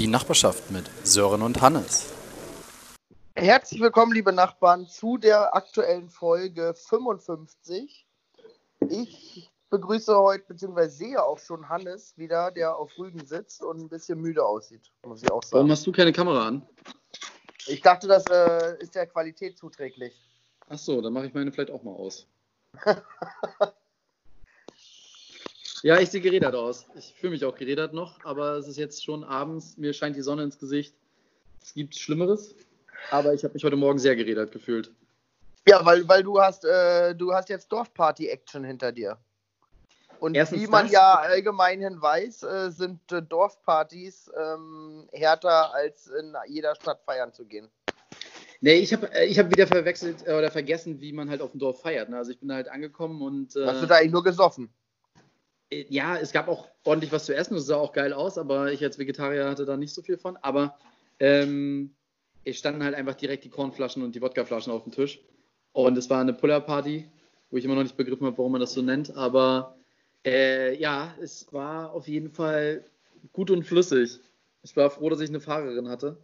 Die Nachbarschaft mit Sören und Hannes. Herzlich willkommen, liebe Nachbarn, zu der aktuellen Folge 55. Ich begrüße heute, beziehungsweise sehe auch schon Hannes wieder, der auf Rügen sitzt und ein bisschen müde aussieht, muss ich auch sagen. Warum hast du keine Kamera an? Ich dachte, das äh, ist der Qualität zuträglich. Ach so, dann mache ich meine vielleicht auch mal aus. ja, ich sehe gerädert aus. Ich fühle mich auch gerädert noch, aber es ist jetzt schon abends. Mir scheint die Sonne ins Gesicht. Es gibt Schlimmeres, aber ich habe mich heute Morgen sehr gerädert gefühlt. Ja, weil, weil du hast, äh, du hast jetzt Dorfparty-Action hinter dir. Und Erstens wie man das. ja allgemeinhin weiß, äh, sind äh, Dorfpartys ähm, härter als in jeder Stadt feiern zu gehen. Nee, ich habe ich hab wieder verwechselt äh, oder vergessen, wie man halt auf dem Dorf feiert. Ne? Also ich bin da halt angekommen und äh, Hast du da eigentlich nur gesoffen? Ja, es gab auch ordentlich was zu essen. Es sah auch geil aus, aber ich als Vegetarier hatte da nicht so viel von. Aber ähm, es standen halt einfach direkt die Kornflaschen und die Wodkaflaschen auf dem Tisch. Und es war eine Puller-Party, wo ich immer noch nicht begriffen habe, warum man das so nennt. Aber äh, ja, es war auf jeden Fall gut und flüssig. Ich war froh, dass ich eine Fahrerin hatte,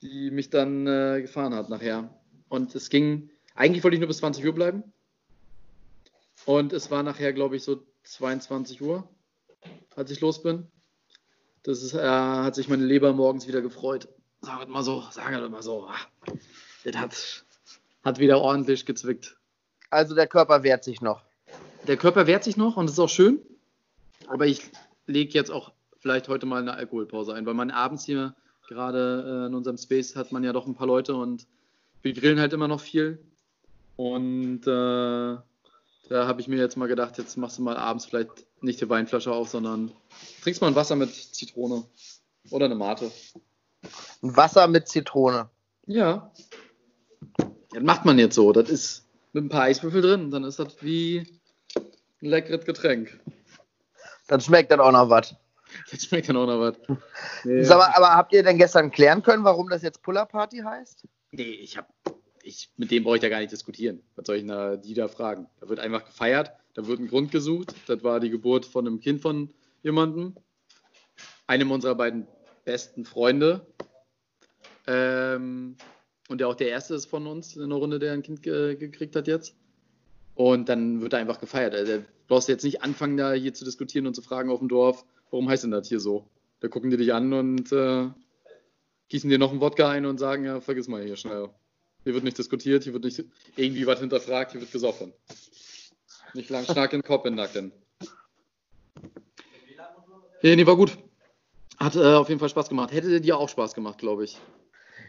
die mich dann äh, gefahren hat nachher. Und es ging, eigentlich wollte ich nur bis 20 Uhr bleiben. Und es war nachher, glaube ich, so 22 Uhr, als ich los bin. Das ist, äh, hat sich meine Leber morgens wieder gefreut. Sagen wir mal so, sagen wir mal so. Ah, Das hat, hat wieder ordentlich gezwickt. Also der Körper wehrt sich noch. Der Körper wehrt sich noch und das ist auch schön. Aber ich lege jetzt auch vielleicht heute mal eine Alkoholpause ein, weil man abends hier gerade äh, in unserem Space hat man ja doch ein paar Leute und wir grillen halt immer noch viel. Und äh, da habe ich mir jetzt mal gedacht, jetzt machst du mal abends vielleicht nicht die Weinflasche auf, sondern trinkst mal ein Wasser mit Zitrone oder eine Mate. Ein Wasser mit Zitrone. Ja. Das macht man jetzt so. Das ist mit ein paar Eiswürfel drin. Dann ist das wie ein leckeres Getränk. Dann schmeckt dann auch noch was. Das schmeckt dann auch noch was. Nee, mal, aber habt ihr denn gestern klären können, warum das jetzt Puller Party heißt? nee ich hab, ich, mit dem brauche ich da gar nicht diskutieren. Was soll ich da, die da fragen? Da wird einfach gefeiert, da wird ein Grund gesucht. Das war die Geburt von einem Kind von jemandem. Einem unserer beiden besten Freunde. Ähm, und der auch der erste ist von uns in der Runde, der ein Kind ge gekriegt hat jetzt. Und dann wird da einfach gefeiert. Also, da brauchst du jetzt nicht anfangen, da hier zu diskutieren und zu fragen auf dem Dorf, warum heißt denn das hier so? Da gucken die dich an und äh, gießen dir noch einen Wodka ein und sagen, ja, vergiss mal hier schnell. Hier wird nicht diskutiert, hier wird nicht irgendwie was hinterfragt, hier wird gesoffen. Nicht lang Schnack den Kopf in Nacken. Ja, nee, war gut. Hat äh, auf jeden Fall Spaß gemacht. Hätte dir auch Spaß gemacht, glaube ich.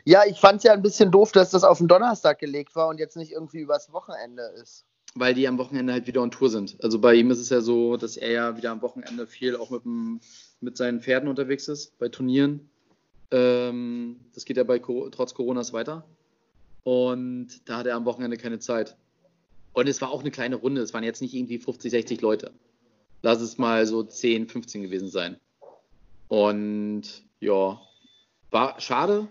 Ja, ich fand es ja ein bisschen doof, dass das auf den Donnerstag gelegt war und jetzt nicht irgendwie übers Wochenende ist. weil die am Wochenende halt wieder on Tour sind. Also bei ihm ist es ja so, dass er ja wieder am Wochenende viel auch mit, dem, mit seinen Pferden unterwegs ist, bei Turnieren. Ähm, das geht ja bei trotz Coronas weiter. Und da hat er am Wochenende keine Zeit. Und es war auch eine kleine Runde. Es waren jetzt nicht irgendwie 50, 60 Leute. Lass es mal so 10, 15 gewesen sein. Und ja, war schade,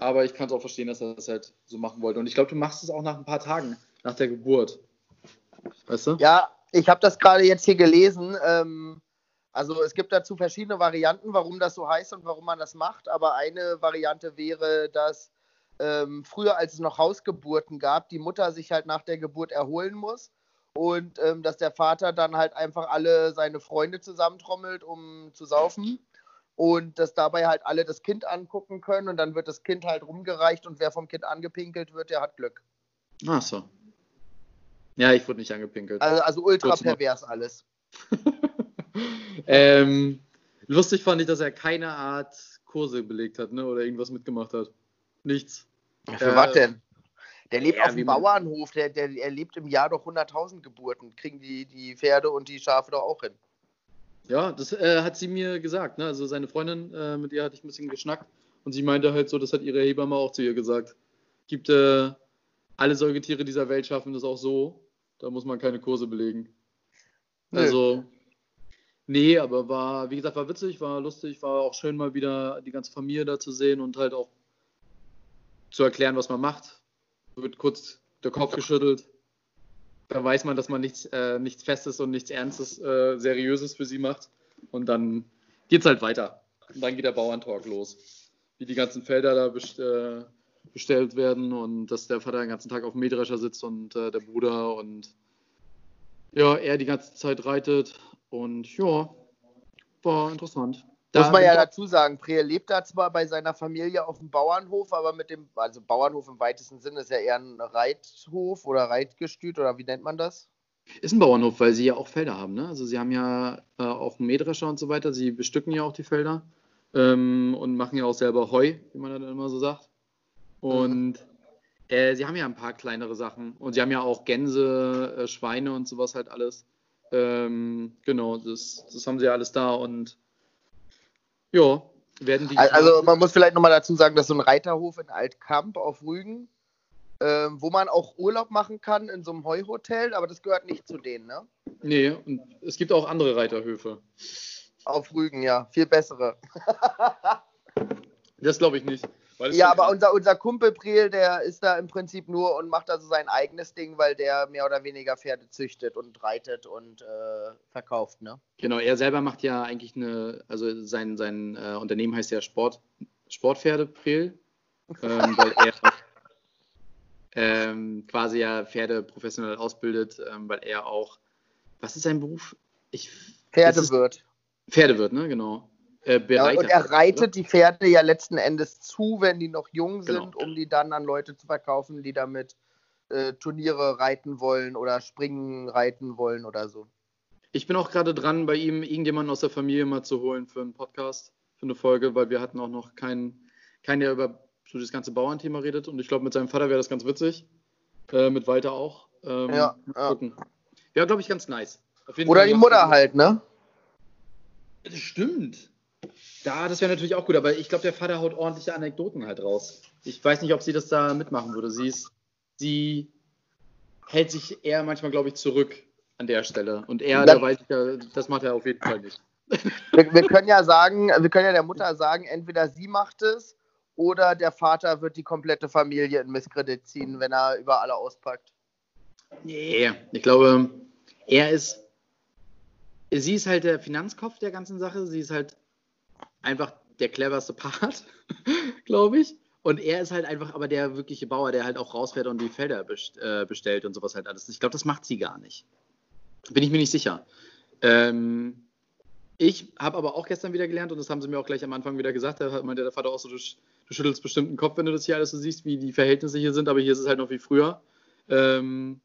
aber ich kann es auch verstehen, dass er das halt so machen wollte. Und ich glaube, du machst es auch nach ein paar Tagen, nach der Geburt. Weißt du? Ja, ich habe das gerade jetzt hier gelesen. Ähm, also es gibt dazu verschiedene Varianten, warum das so heißt und warum man das macht. Aber eine Variante wäre, dass ähm, früher, als es noch Hausgeburten gab, die Mutter sich halt nach der Geburt erholen muss und ähm, dass der Vater dann halt einfach alle seine Freunde zusammentrommelt, um zu saufen. Und dass dabei halt alle das Kind angucken können und dann wird das Kind halt rumgereicht und wer vom Kind angepinkelt wird, der hat Glück. Ach so. Ja, ich wurde nicht angepinkelt. Also, also ultra pervers alles. ähm, lustig fand ich, dass er keine Art Kurse belegt hat, ne? Oder irgendwas mitgemacht hat. Nichts. Für Äh, was denn? Der lebt ja, auf dem Bauernhof, der, der, er lebt im Jahr doch 100.000 Geburten. Kriegen die, die Pferde und die Schafe doch auch hin. Ja, das äh, hat sie mir gesagt. Ne? Also seine Freundin, äh, mit ihr hatte ich ein bisschen geschnackt und sie meinte halt so, das hat ihre Hebamme auch zu ihr gesagt. Gibt äh, alle Säugetiere dieser Welt schaffen das auch so. Da muss man keine Kurse belegen. Nö. Also, nee, aber war, wie gesagt, war witzig, war lustig, war auch schön mal wieder die ganze Familie da zu sehen und halt auch zu erklären, was man macht. Wird kurz der Kopf geschüttelt. Da weiß man, dass man nichts, äh, nichts Festes und nichts Ernstes, äh, Seriöses für sie macht. Und dann geht's halt weiter. Und dann geht der Bauerntalk los. Wie die ganzen Felder da best, äh, bestellt werden und dass der Vater den ganzen Tag auf dem Mähdrescher sitzt und äh, der Bruder und ja, er die ganze Zeit reitet. Und ja, war interessant. Da Muss man ja dazu sagen, Preel lebt da zwar bei seiner Familie auf dem Bauernhof, aber mit dem, also Bauernhof im weitesten Sinne ist ja eher ein Reithof oder Reitgestüt oder wie nennt man das? Ist ein Bauernhof, weil sie ja auch Felder haben, ne? Also sie haben ja äh, auch einen Mähdrescher und so weiter, sie bestücken ja auch die Felder ähm, und machen ja auch selber Heu, wie man dann immer so sagt. Und äh, sie haben ja ein paar kleinere Sachen und sie haben ja auch Gänse, äh, Schweine und sowas halt alles. Ähm, genau, das, das haben sie ja alles da und ja, werden die. Also man muss vielleicht nochmal dazu sagen, dass so ein Reiterhof in Altkamp auf Rügen, ähm, wo man auch Urlaub machen kann in so einem Heuhotel, aber das gehört nicht zu denen, ne? Nee, und es gibt auch andere Reiterhöfe. Auf Rügen, ja, viel bessere. das glaube ich nicht. Ja, aber unser, unser Kumpel Priel, der ist da im Prinzip nur und macht also sein eigenes Ding, weil der mehr oder weniger Pferde züchtet und reitet und äh, verkauft, ne? Genau, er selber macht ja eigentlich eine, also sein, sein äh, Unternehmen heißt ja Sport, Sportpferde Priel, ähm, weil er ähm, quasi ja Pferde professionell ausbildet, ähm, weil er auch, was ist sein Beruf? Ich, Pferdewirt. Pferdewirt, ne, genau. Äh, ja, und er reitet oder? die Pferde ja letzten Endes zu, wenn die noch jung genau. sind, genau. um die dann an Leute zu verkaufen, die damit äh, Turniere reiten wollen oder Springen reiten wollen oder so. Ich bin auch gerade dran, bei ihm irgendjemanden aus der Familie mal zu holen für einen Podcast, für eine Folge, weil wir hatten auch noch keinen, keinen der über so das ganze Bauernthema redet. Und ich glaube, mit seinem Vater wäre das ganz witzig. Äh, mit Walter auch. Ähm, ja, ja. Gucken. Wäre, glaube ich, ganz nice. Oder Fall die Mutter halt, ne? Das stimmt. Da, das wäre natürlich auch gut, aber ich glaube, der Vater haut ordentliche Anekdoten halt raus. Ich weiß nicht, ob sie das da mitmachen würde. Sie ist, sie hält sich eher manchmal, glaube ich, zurück an der Stelle. Und er, da weiß ich ja, das macht er auf jeden Fall nicht. Wir, wir, können ja sagen, wir können ja der Mutter sagen, entweder sie macht es oder der Vater wird die komplette Familie in Misskredit ziehen, wenn er über alle auspackt. Nee, ich glaube, er ist, sie ist halt der Finanzkopf der ganzen Sache. Sie ist halt einfach der cleverste Part, glaube ich. Und er ist halt einfach aber der wirkliche Bauer, der halt auch rausfährt und die Felder äh, bestellt und sowas halt alles. Ich glaube, das macht sie gar nicht. Bin ich mir nicht sicher. Ähm, ich habe aber auch gestern wieder gelernt, und das haben sie mir auch gleich am Anfang wieder gesagt, da meinte der Vater auch so, du, du, schüttelst bestimmt den Kopf, wenn du das hier alles so siehst, wie die Verhältnisse hier sind, aber hier ist es halt noch wie früher. Ähm,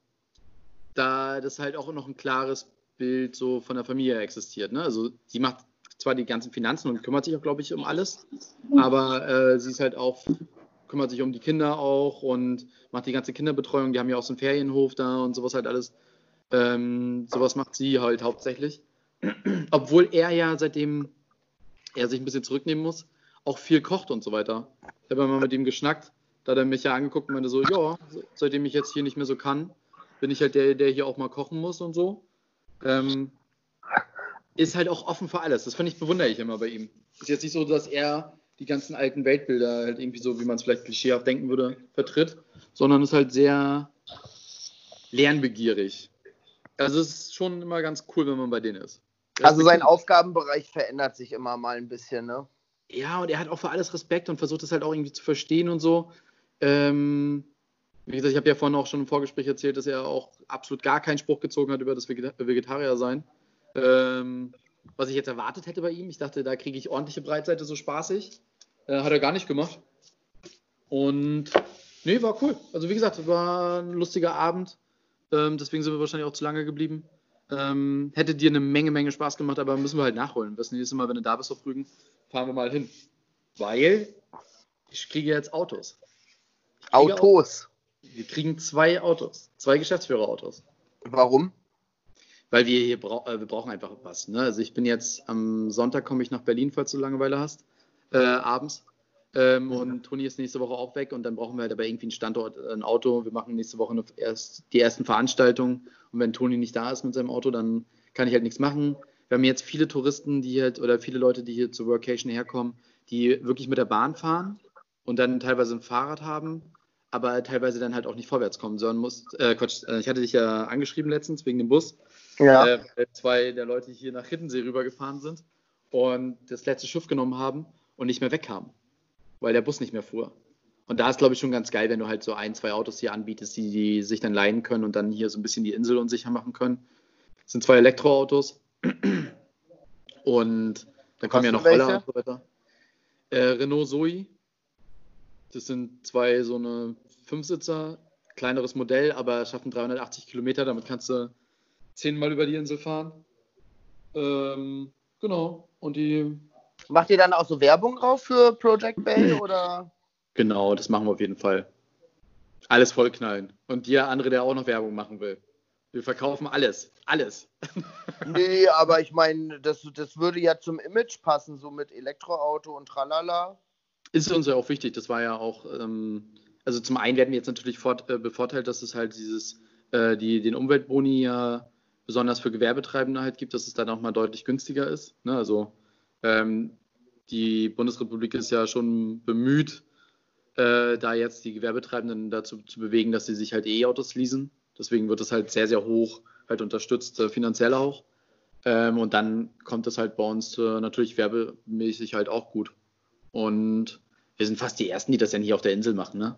da das halt auch noch ein klares Bild so von der Familie existiert. Ne? Also sie macht zwar die ganzen Finanzen und kümmert sich auch, glaube ich, um alles, aber äh, sie ist halt auch, kümmert sich um die Kinder auch und macht die ganze Kinderbetreuung. Die haben ja auch so einen Ferienhof da und sowas halt alles. Ähm, sowas macht sie halt hauptsächlich. Obwohl er ja, seitdem er sich ein bisschen zurücknehmen muss, auch viel kocht und so weiter. Ich habe mal mit ihm geschnackt, da hat er mich ja angeguckt und meinte so, ja, seitdem ich jetzt hier nicht mehr so kann, bin ich halt der, der hier auch mal kochen muss und so. Ähm, ist halt auch offen für alles. Das finde ich bewundere ich immer bei ihm. Ist jetzt nicht so, dass er die ganzen alten Weltbilder halt irgendwie so, wie man es vielleicht klischeehaft denken würde, vertritt, sondern ist halt sehr lernbegierig. Also es ist schon immer ganz cool, wenn man bei denen ist. Also sein Aufgabenbereich verändert sich immer mal ein bisschen, ne? Ja, und er hat auch für alles Respekt und versucht es halt auch irgendwie zu verstehen und so. Ähm, wie gesagt, ich habe ja vorhin auch schon im Vorgespräch erzählt, dass er auch absolut gar keinen Spruch gezogen hat über das Vegetarier sein. Ähm, was ich jetzt erwartet hätte bei ihm. Ich dachte, da kriege ich ordentliche Breitseite, so spaßig. Äh, hat er gar nicht gemacht. Und nee, war cool. Also wie gesagt, war ein lustiger Abend. Ähm, deswegen sind wir wahrscheinlich auch zu lange geblieben. Ähm, hätte dir eine Menge, Menge Spaß gemacht, aber müssen wir halt nachholen. Das nächste Mal, wenn du da bist auf Rügen, fahren wir mal hin. Weil ich kriege jetzt Autos. Autos? wir kriegen zwei Autos. Zwei Geschäftsführerautos. Warum? Weil wir hier bra äh, wir brauchen einfach was. Ne? Also ich bin jetzt am Sonntag komme ich nach Berlin, falls du Langeweile hast, äh, abends. Ähm, mhm. Und Toni ist nächste Woche auch weg und dann brauchen wir halt aber irgendwie einen Standort, ein Auto. Wir machen nächste Woche erst die ersten Veranstaltungen und wenn Toni nicht da ist mit seinem Auto, dann kann ich halt nichts machen. Wir haben jetzt viele Touristen, die halt oder viele Leute, die hier zur Workation herkommen, die wirklich mit der Bahn fahren und dann teilweise ein Fahrrad haben, aber teilweise dann halt auch nicht vorwärts kommen, sondern muss. Äh, Quatsch, äh, ich hatte dich ja angeschrieben letztens wegen dem Bus ja. äh, zwei der Leute hier nach Hiddensee rübergefahren sind und das letzte Schiff genommen haben und nicht mehr wegkamen, weil der Bus nicht mehr fuhr. Und da ist, glaube ich, schon ganz geil, wenn du halt so ein, zwei Autos hier anbietest, die, die sich dann leihen können und dann hier so ein bisschen die Insel unsicher machen können. Das sind zwei Elektroautos. Und dann kommen ja noch Roller und so weiter. Äh, Renault Zoe. Das sind zwei so eine Fünfsitzer, kleineres Modell, aber schaffen 380 Kilometer. Damit kannst du zehnmal über die Insel fahren. Ähm, genau. Und die. Macht ihr dann auch so Werbung drauf für Project Bay oder? Genau, das machen wir auf jeden Fall. Alles vollknallen. Und der andere, der auch noch Werbung machen will. Wir verkaufen alles. Alles. nee, aber ich meine, das, das würde ja zum Image passen, so mit Elektroauto und tralala. Ist uns ja auch wichtig. Das war ja auch, ähm, also zum einen werden wir jetzt natürlich fort, äh, bevorteilt, dass es halt dieses, äh, die, den Umweltboni ja besonders für Gewerbetreibende halt gibt, dass es dann auch mal deutlich günstiger ist. Ne? Also ähm, die Bundesrepublik ist ja schon bemüht, äh, da jetzt die Gewerbetreibenden dazu zu bewegen, dass sie sich halt E-Autos leasen. Deswegen wird es halt sehr, sehr hoch halt unterstützt, äh, finanziell auch. Ähm, und dann kommt es halt bei uns äh, natürlich werbemäßig halt auch gut. Und wir sind fast die Ersten, die das ja hier auf der Insel machen. Ne?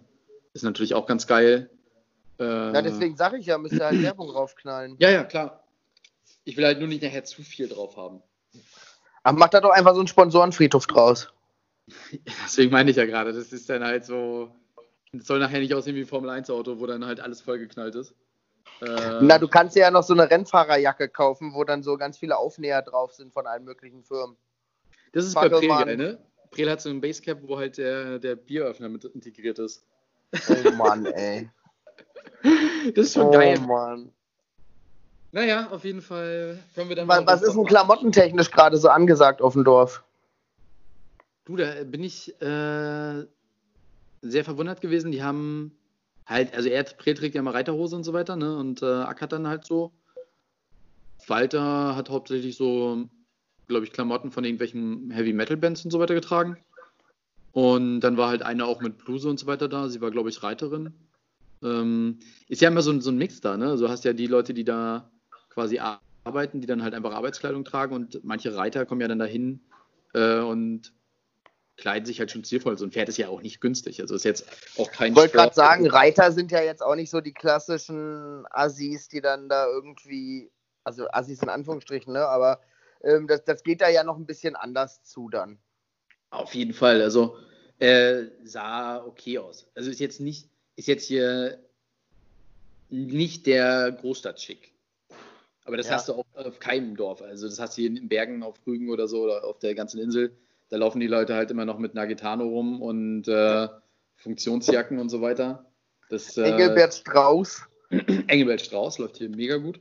Ist natürlich auch ganz geil. Äh, ja, deswegen sage ich ja, müsst ihr halt Werbung draufknallen. Ja, ja, klar. Ich will halt nur nicht nachher zu viel drauf haben. Ach, mach da doch einfach so einen Sponsorenfriedhof draus. Deswegen meine ich ja gerade, das ist dann halt so, das soll nachher nicht aussehen wie ein Formel 1 Auto, wo dann halt alles vollgeknallt ist. Äh, Na, du kannst ja noch so eine Rennfahrerjacke kaufen, wo dann so ganz viele Aufnäher drauf sind von allen möglichen Firmen. Das ist bei Prel geil, ne? Prel hat so ein Basecap, wo halt der, der Bieröffner mit integriert ist. Oh Mann, ey. das ist schon oh, geil. Mann. Naja, auf jeden Fall können wir dann Was, was ist denn klamottentechnisch gerade so angesagt auf dem Dorf? Du, da bin ich äh, sehr verwundert gewesen. Die haben halt, also er trägt ja mal Reiterhose und so weiter, ne? Und äh, Ack hat dann halt so. Walter hat hauptsächlich so, glaube ich, Klamotten von irgendwelchen Heavy Metal Bands und so weiter getragen. Und dann war halt eine auch mit Bluse und so weiter da. Sie war, glaube ich, Reiterin. Ähm, ist ja immer so, so ein Mix da, ne? Also hast ja die Leute, die da quasi arbeiten, die dann halt einfach Arbeitskleidung tragen und manche Reiter kommen ja dann dahin äh, und kleiden sich halt schon zielvoll. So ein Pferd ist ja auch nicht günstig. Also ist jetzt auch kein. Ich wollte gerade sagen, Reiter sind ja jetzt auch nicht so die klassischen Assis, die dann da irgendwie, also Assis in Anführungsstrichen, ne? Aber ähm, das, das geht da ja noch ein bisschen anders zu dann. Auf jeden Fall. Also äh, sah okay aus. Also ist jetzt nicht, ist jetzt hier nicht der Großstadtschick. Aber das ja. hast du auch auf keinem Dorf. Also das hast du hier in den Bergen auf Rügen oder so oder auf der ganzen Insel da laufen die Leute halt immer noch mit Nagitano rum und äh, Funktionsjacken und so weiter. Das, äh, Engelbert Strauß. Engelbert Strauß läuft hier mega gut.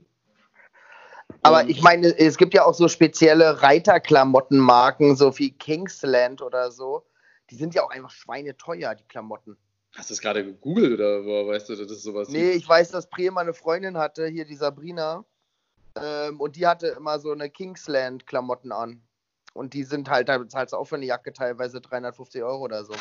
Aber ich meine, es gibt ja auch so spezielle Reiterklamottenmarken, so wie Kingsland oder so. Die sind ja auch einfach schweineteuer, die Klamotten. Hast du es gerade gegoogelt oder weißt du, dass es sowas Nee, ich weiß, dass Priel eine Freundin hatte, hier die Sabrina. Ähm, und die hatte immer so eine Kingsland-Klamotten an. Und die sind halt, da bezahlst du auch für eine Jacke teilweise 350 Euro oder so.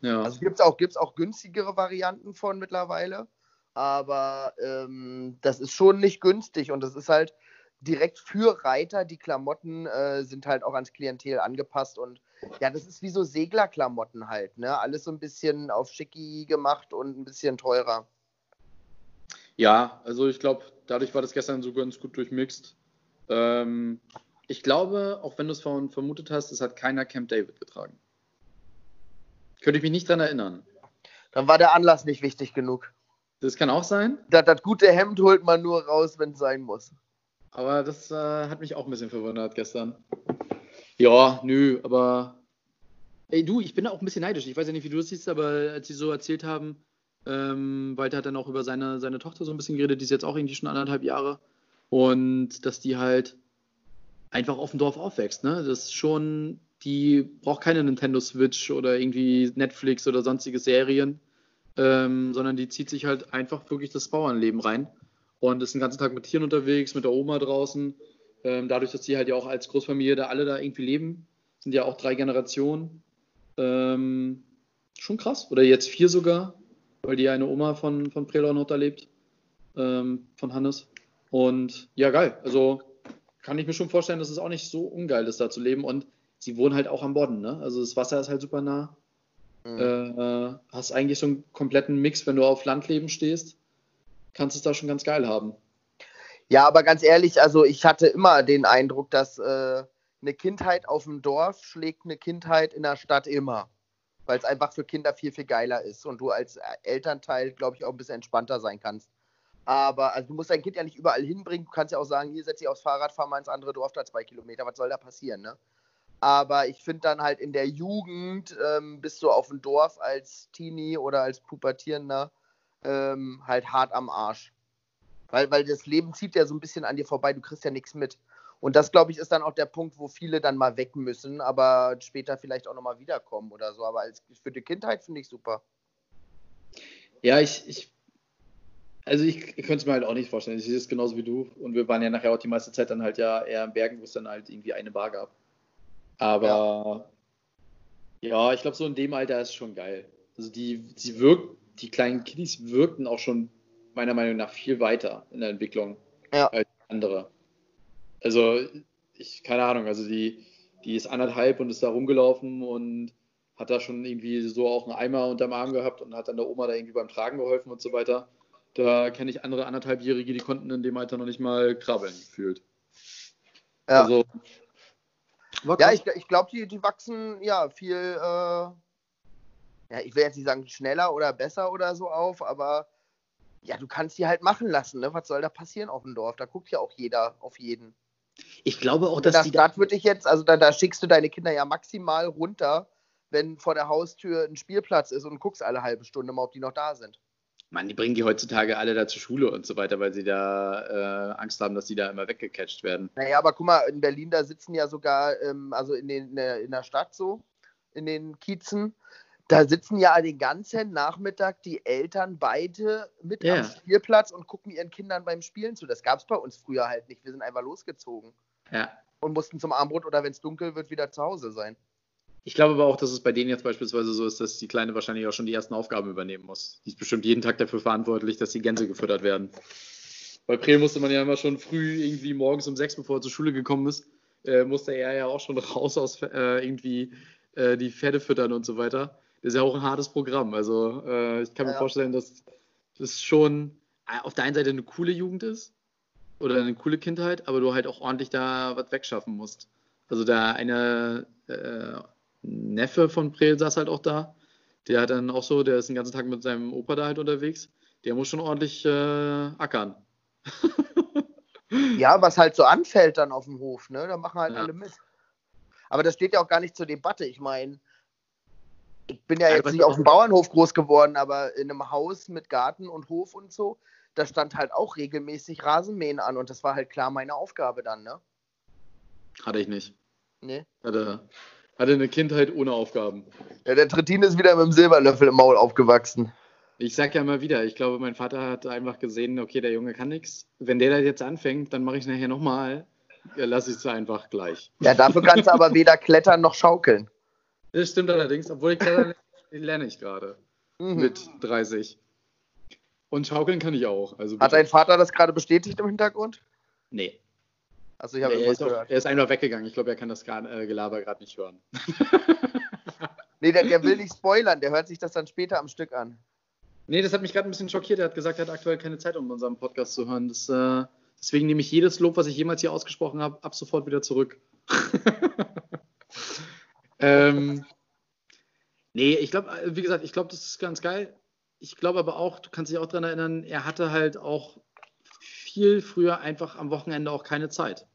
Ja. Also gibt es auch, gibt's auch günstigere Varianten von mittlerweile. Aber ähm, das ist schon nicht günstig und das ist halt direkt für Reiter. Die Klamotten äh, sind halt auch ans Klientel angepasst und ja, das ist wie so Seglerklamotten halt. Ne? Alles so ein bisschen auf Schicki gemacht und ein bisschen teurer. Ja, also ich glaube, dadurch war das gestern so ganz gut durchmixt. Ähm, ich glaube, auch wenn du es vermutet hast, es hat keiner Camp David getragen. Könnte ich mich nicht dran erinnern. Dann war der Anlass nicht wichtig genug. Das kann auch sein. Das, das gute Hemd holt man nur raus, wenn es sein muss. Aber das äh, hat mich auch ein bisschen verwundert gestern. Ja, nö, aber. Ey, du, ich bin auch ein bisschen neidisch. Ich weiß ja nicht, wie du das siehst, aber als sie so erzählt haben, ähm, Walter hat dann auch über seine, seine Tochter so ein bisschen geredet, die ist jetzt auch irgendwie schon anderthalb Jahre. Und dass die halt einfach auf dem Dorf aufwächst. Ne? Das ist schon, die braucht keine Nintendo Switch oder irgendwie Netflix oder sonstige Serien, ähm, sondern die zieht sich halt einfach wirklich das Bauernleben rein und ist den ganzen Tag mit Tieren unterwegs, mit der Oma draußen. Ähm, dadurch, dass die halt ja auch als Großfamilie da alle da irgendwie leben, sind ja auch drei Generationen. Ähm, schon krass. Oder jetzt vier sogar, weil die eine Oma von, von Prelor noch da lebt, ähm, von Hannes. Und ja, geil. Also kann ich mir schon vorstellen, dass es auch nicht so ungeil ist, da zu leben. Und sie wohnen halt auch am Bodden, ne? Also das Wasser ist halt super nah. Mhm. Äh, hast eigentlich so einen kompletten Mix, wenn du auf Landleben stehst, kannst es da schon ganz geil haben. Ja, aber ganz ehrlich, also ich hatte immer den Eindruck, dass äh, eine Kindheit auf dem Dorf schlägt eine Kindheit in der Stadt immer. Weil es einfach für Kinder viel, viel geiler ist und du als Elternteil, glaube ich, auch ein bisschen entspannter sein kannst. Aber also du musst dein Kind ja nicht überall hinbringen. Du kannst ja auch sagen, hier setz dich aufs Fahrrad, fahr mal ins andere Dorf da zwei Kilometer. Was soll da passieren, ne? Aber ich finde dann halt in der Jugend ähm, bist du auf dem Dorf als Teenie oder als Pubertierender ähm, halt hart am Arsch. Weil, weil das Leben zieht ja so ein bisschen an dir vorbei, du kriegst ja nichts mit. Und das, glaube ich, ist dann auch der Punkt, wo viele dann mal weg müssen, aber später vielleicht auch nochmal wiederkommen oder so. Aber als, für die Kindheit finde ich super. Ja, ich, ich also ich, ich könnte es mir halt auch nicht vorstellen. Ich sehe es genauso wie du. Und wir waren ja nachher auch die meiste Zeit dann halt ja eher in Bergen, wo es dann halt irgendwie eine Bar gab. Aber ja, ja ich glaube, so in dem Alter ist es schon geil. Also die, sie wirkt, die kleinen Kiddies wirkten auch schon meiner Meinung nach viel weiter in der Entwicklung ja. als andere. Also, ich, keine Ahnung, also die, die ist anderthalb und ist da rumgelaufen und hat da schon irgendwie so auch einen Eimer unterm Arm gehabt und hat dann der Oma da irgendwie beim Tragen geholfen und so weiter. Da kenne ich andere anderthalbjährige, die konnten in dem Alter noch nicht mal krabbeln, gefühlt. Ja. Also, ja, ich, ich glaube, die, die wachsen ja viel, äh, ja, ich will jetzt nicht sagen schneller oder besser oder so auf, aber ja, du kannst die halt machen lassen, ne? Was soll da passieren auf dem Dorf? Da guckt ja auch jeder auf jeden. Ich glaube auch, dass in der Stadt würde ich jetzt, also da, da schickst du deine Kinder ja maximal runter, wenn vor der Haustür ein Spielplatz ist und guckst alle halbe Stunde mal, ob die noch da sind. Mann, die bringen die heutzutage alle da zur Schule und so weiter, weil sie da äh, Angst haben, dass die da immer weggecatcht werden. Naja, aber guck mal, in Berlin, da sitzen ja sogar, ähm, also in, den, in der Stadt so, in den Kiezen, da sitzen ja den ganzen Nachmittag die Eltern beide mit ja. am Spielplatz und gucken ihren Kindern beim Spielen zu. Das gab es bei uns früher halt nicht. Wir sind einfach losgezogen. Ja. Und mussten zum Armbrot oder wenn es dunkel wird, wieder zu Hause sein. Ich glaube aber auch, dass es bei denen jetzt beispielsweise so ist, dass die Kleine wahrscheinlich auch schon die ersten Aufgaben übernehmen muss. Die ist bestimmt jeden Tag dafür verantwortlich, dass die Gänse gefüttert werden. Bei Prel musste man ja immer schon früh, irgendwie morgens um sechs, bevor er zur Schule gekommen ist, äh, musste er ja auch schon raus aus äh, irgendwie äh, die Pferde füttern und so weiter. Das ist ja auch ein hartes Programm. Also äh, ich kann mir vorstellen, dass das schon äh, auf der einen Seite eine coole Jugend ist oder eine coole Kindheit, aber du halt auch ordentlich da was wegschaffen musst. Also da eine äh, Neffe von Prel saß halt auch da. Der hat dann auch so, der ist den ganzen Tag mit seinem Opa da halt unterwegs. Der muss schon ordentlich äh, ackern. ja, was halt so anfällt dann auf dem Hof, ne? Da machen halt ja. alle mit. Aber das steht ja auch gar nicht zur Debatte. Ich meine, ich bin ja jetzt nicht auf dem Bauernhof groß geworden, aber in einem Haus mit Garten und Hof und so, da stand halt auch regelmäßig Rasenmähen an und das war halt klar meine Aufgabe dann, ne? Hatte ich nicht. Nee. Hatte, hatte eine Kindheit ohne Aufgaben. Ja, der Trittin ist wieder mit dem Silberlöffel im Maul aufgewachsen. Ich sag ja immer wieder, ich glaube, mein Vater hat einfach gesehen, okay, der Junge kann nichts. Wenn der da jetzt anfängt, dann mache ich es nachher nochmal. Ja, lass ich es einfach gleich. Ja, dafür kannst du aber weder klettern noch schaukeln. Das stimmt allerdings, obwohl ich klettern lerne ich gerade. Mhm. Mit 30. Und schaukeln kann ich auch. Also hat dein Vater das gerade bestätigt im Hintergrund? Nee. Also ich habe nee, gehört. er ist einfach weggegangen. Ich glaube, er kann das äh, Gelaber gerade nicht hören. nee, der, der, will nicht spoilern. Der hört sich das dann später am Stück an. Nee, das hat mich gerade ein bisschen schockiert. Er hat gesagt, er hat aktuell keine Zeit, um unseren Podcast zu hören. Das, äh, deswegen nehme ich jedes Lob, was ich jemals hier ausgesprochen habe, ab sofort wieder zurück. ähm, nee, ich glaube, äh, wie gesagt, ich glaube, das ist ganz geil. Ich glaube aber auch, du kannst dich auch daran erinnern, er hatte halt auch viel früher einfach am Wochenende auch keine Zeit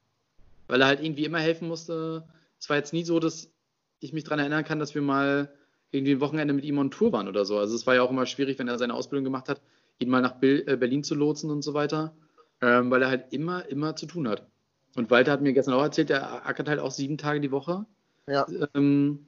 weil er halt irgendwie immer helfen musste. Es war jetzt nie so, dass ich mich daran erinnern kann, dass wir mal irgendwie ein Wochenende mit ihm on Tour waren oder so. Also es war ja auch immer schwierig, wenn er seine Ausbildung gemacht hat, ihn mal nach äh, Berlin zu lotsen und so weiter, ähm, weil er halt immer, immer zu tun hat. Und Walter hat mir gestern auch erzählt, der ackert halt auch sieben Tage die Woche. Ja. Ähm,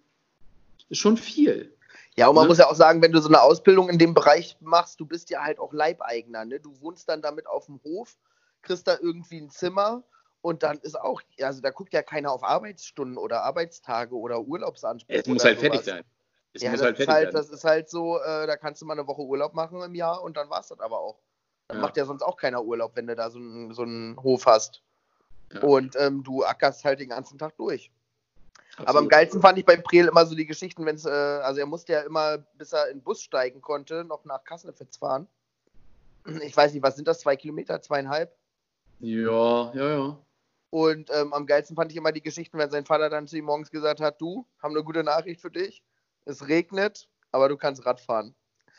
ist schon viel. Ja, und man ne? muss ja auch sagen, wenn du so eine Ausbildung in dem Bereich machst, du bist ja halt auch Leibeigner. Ne? Du wohnst dann damit auf dem Hof, kriegst da irgendwie ein Zimmer und dann ist auch, also da guckt ja keiner auf Arbeitsstunden oder Arbeitstage oder Urlaubsansprüche. Es muss halt sowas. fertig sein. Es ja, muss halt fertig halt, sein. Das ist halt so, äh, da kannst du mal eine Woche Urlaub machen im Jahr und dann war es das aber auch. Dann ja. macht ja sonst auch keiner Urlaub, wenn du da so einen, so einen Hof hast. Ja. Und ähm, du ackerst halt den ganzen Tag durch. Aber am geilsten fand ich bei Priel immer so die Geschichten, wenn es, äh, also er musste ja immer, bis er in den Bus steigen konnte, noch nach Kassenefitz fahren. Ich weiß nicht, was sind das, zwei Kilometer, zweieinhalb? Ja, ja, ja. Und ähm, am geilsten fand ich immer die Geschichten, wenn sein Vater dann zu ihm morgens gesagt hat, du, haben eine gute Nachricht für dich. Es regnet, aber du kannst Rad fahren.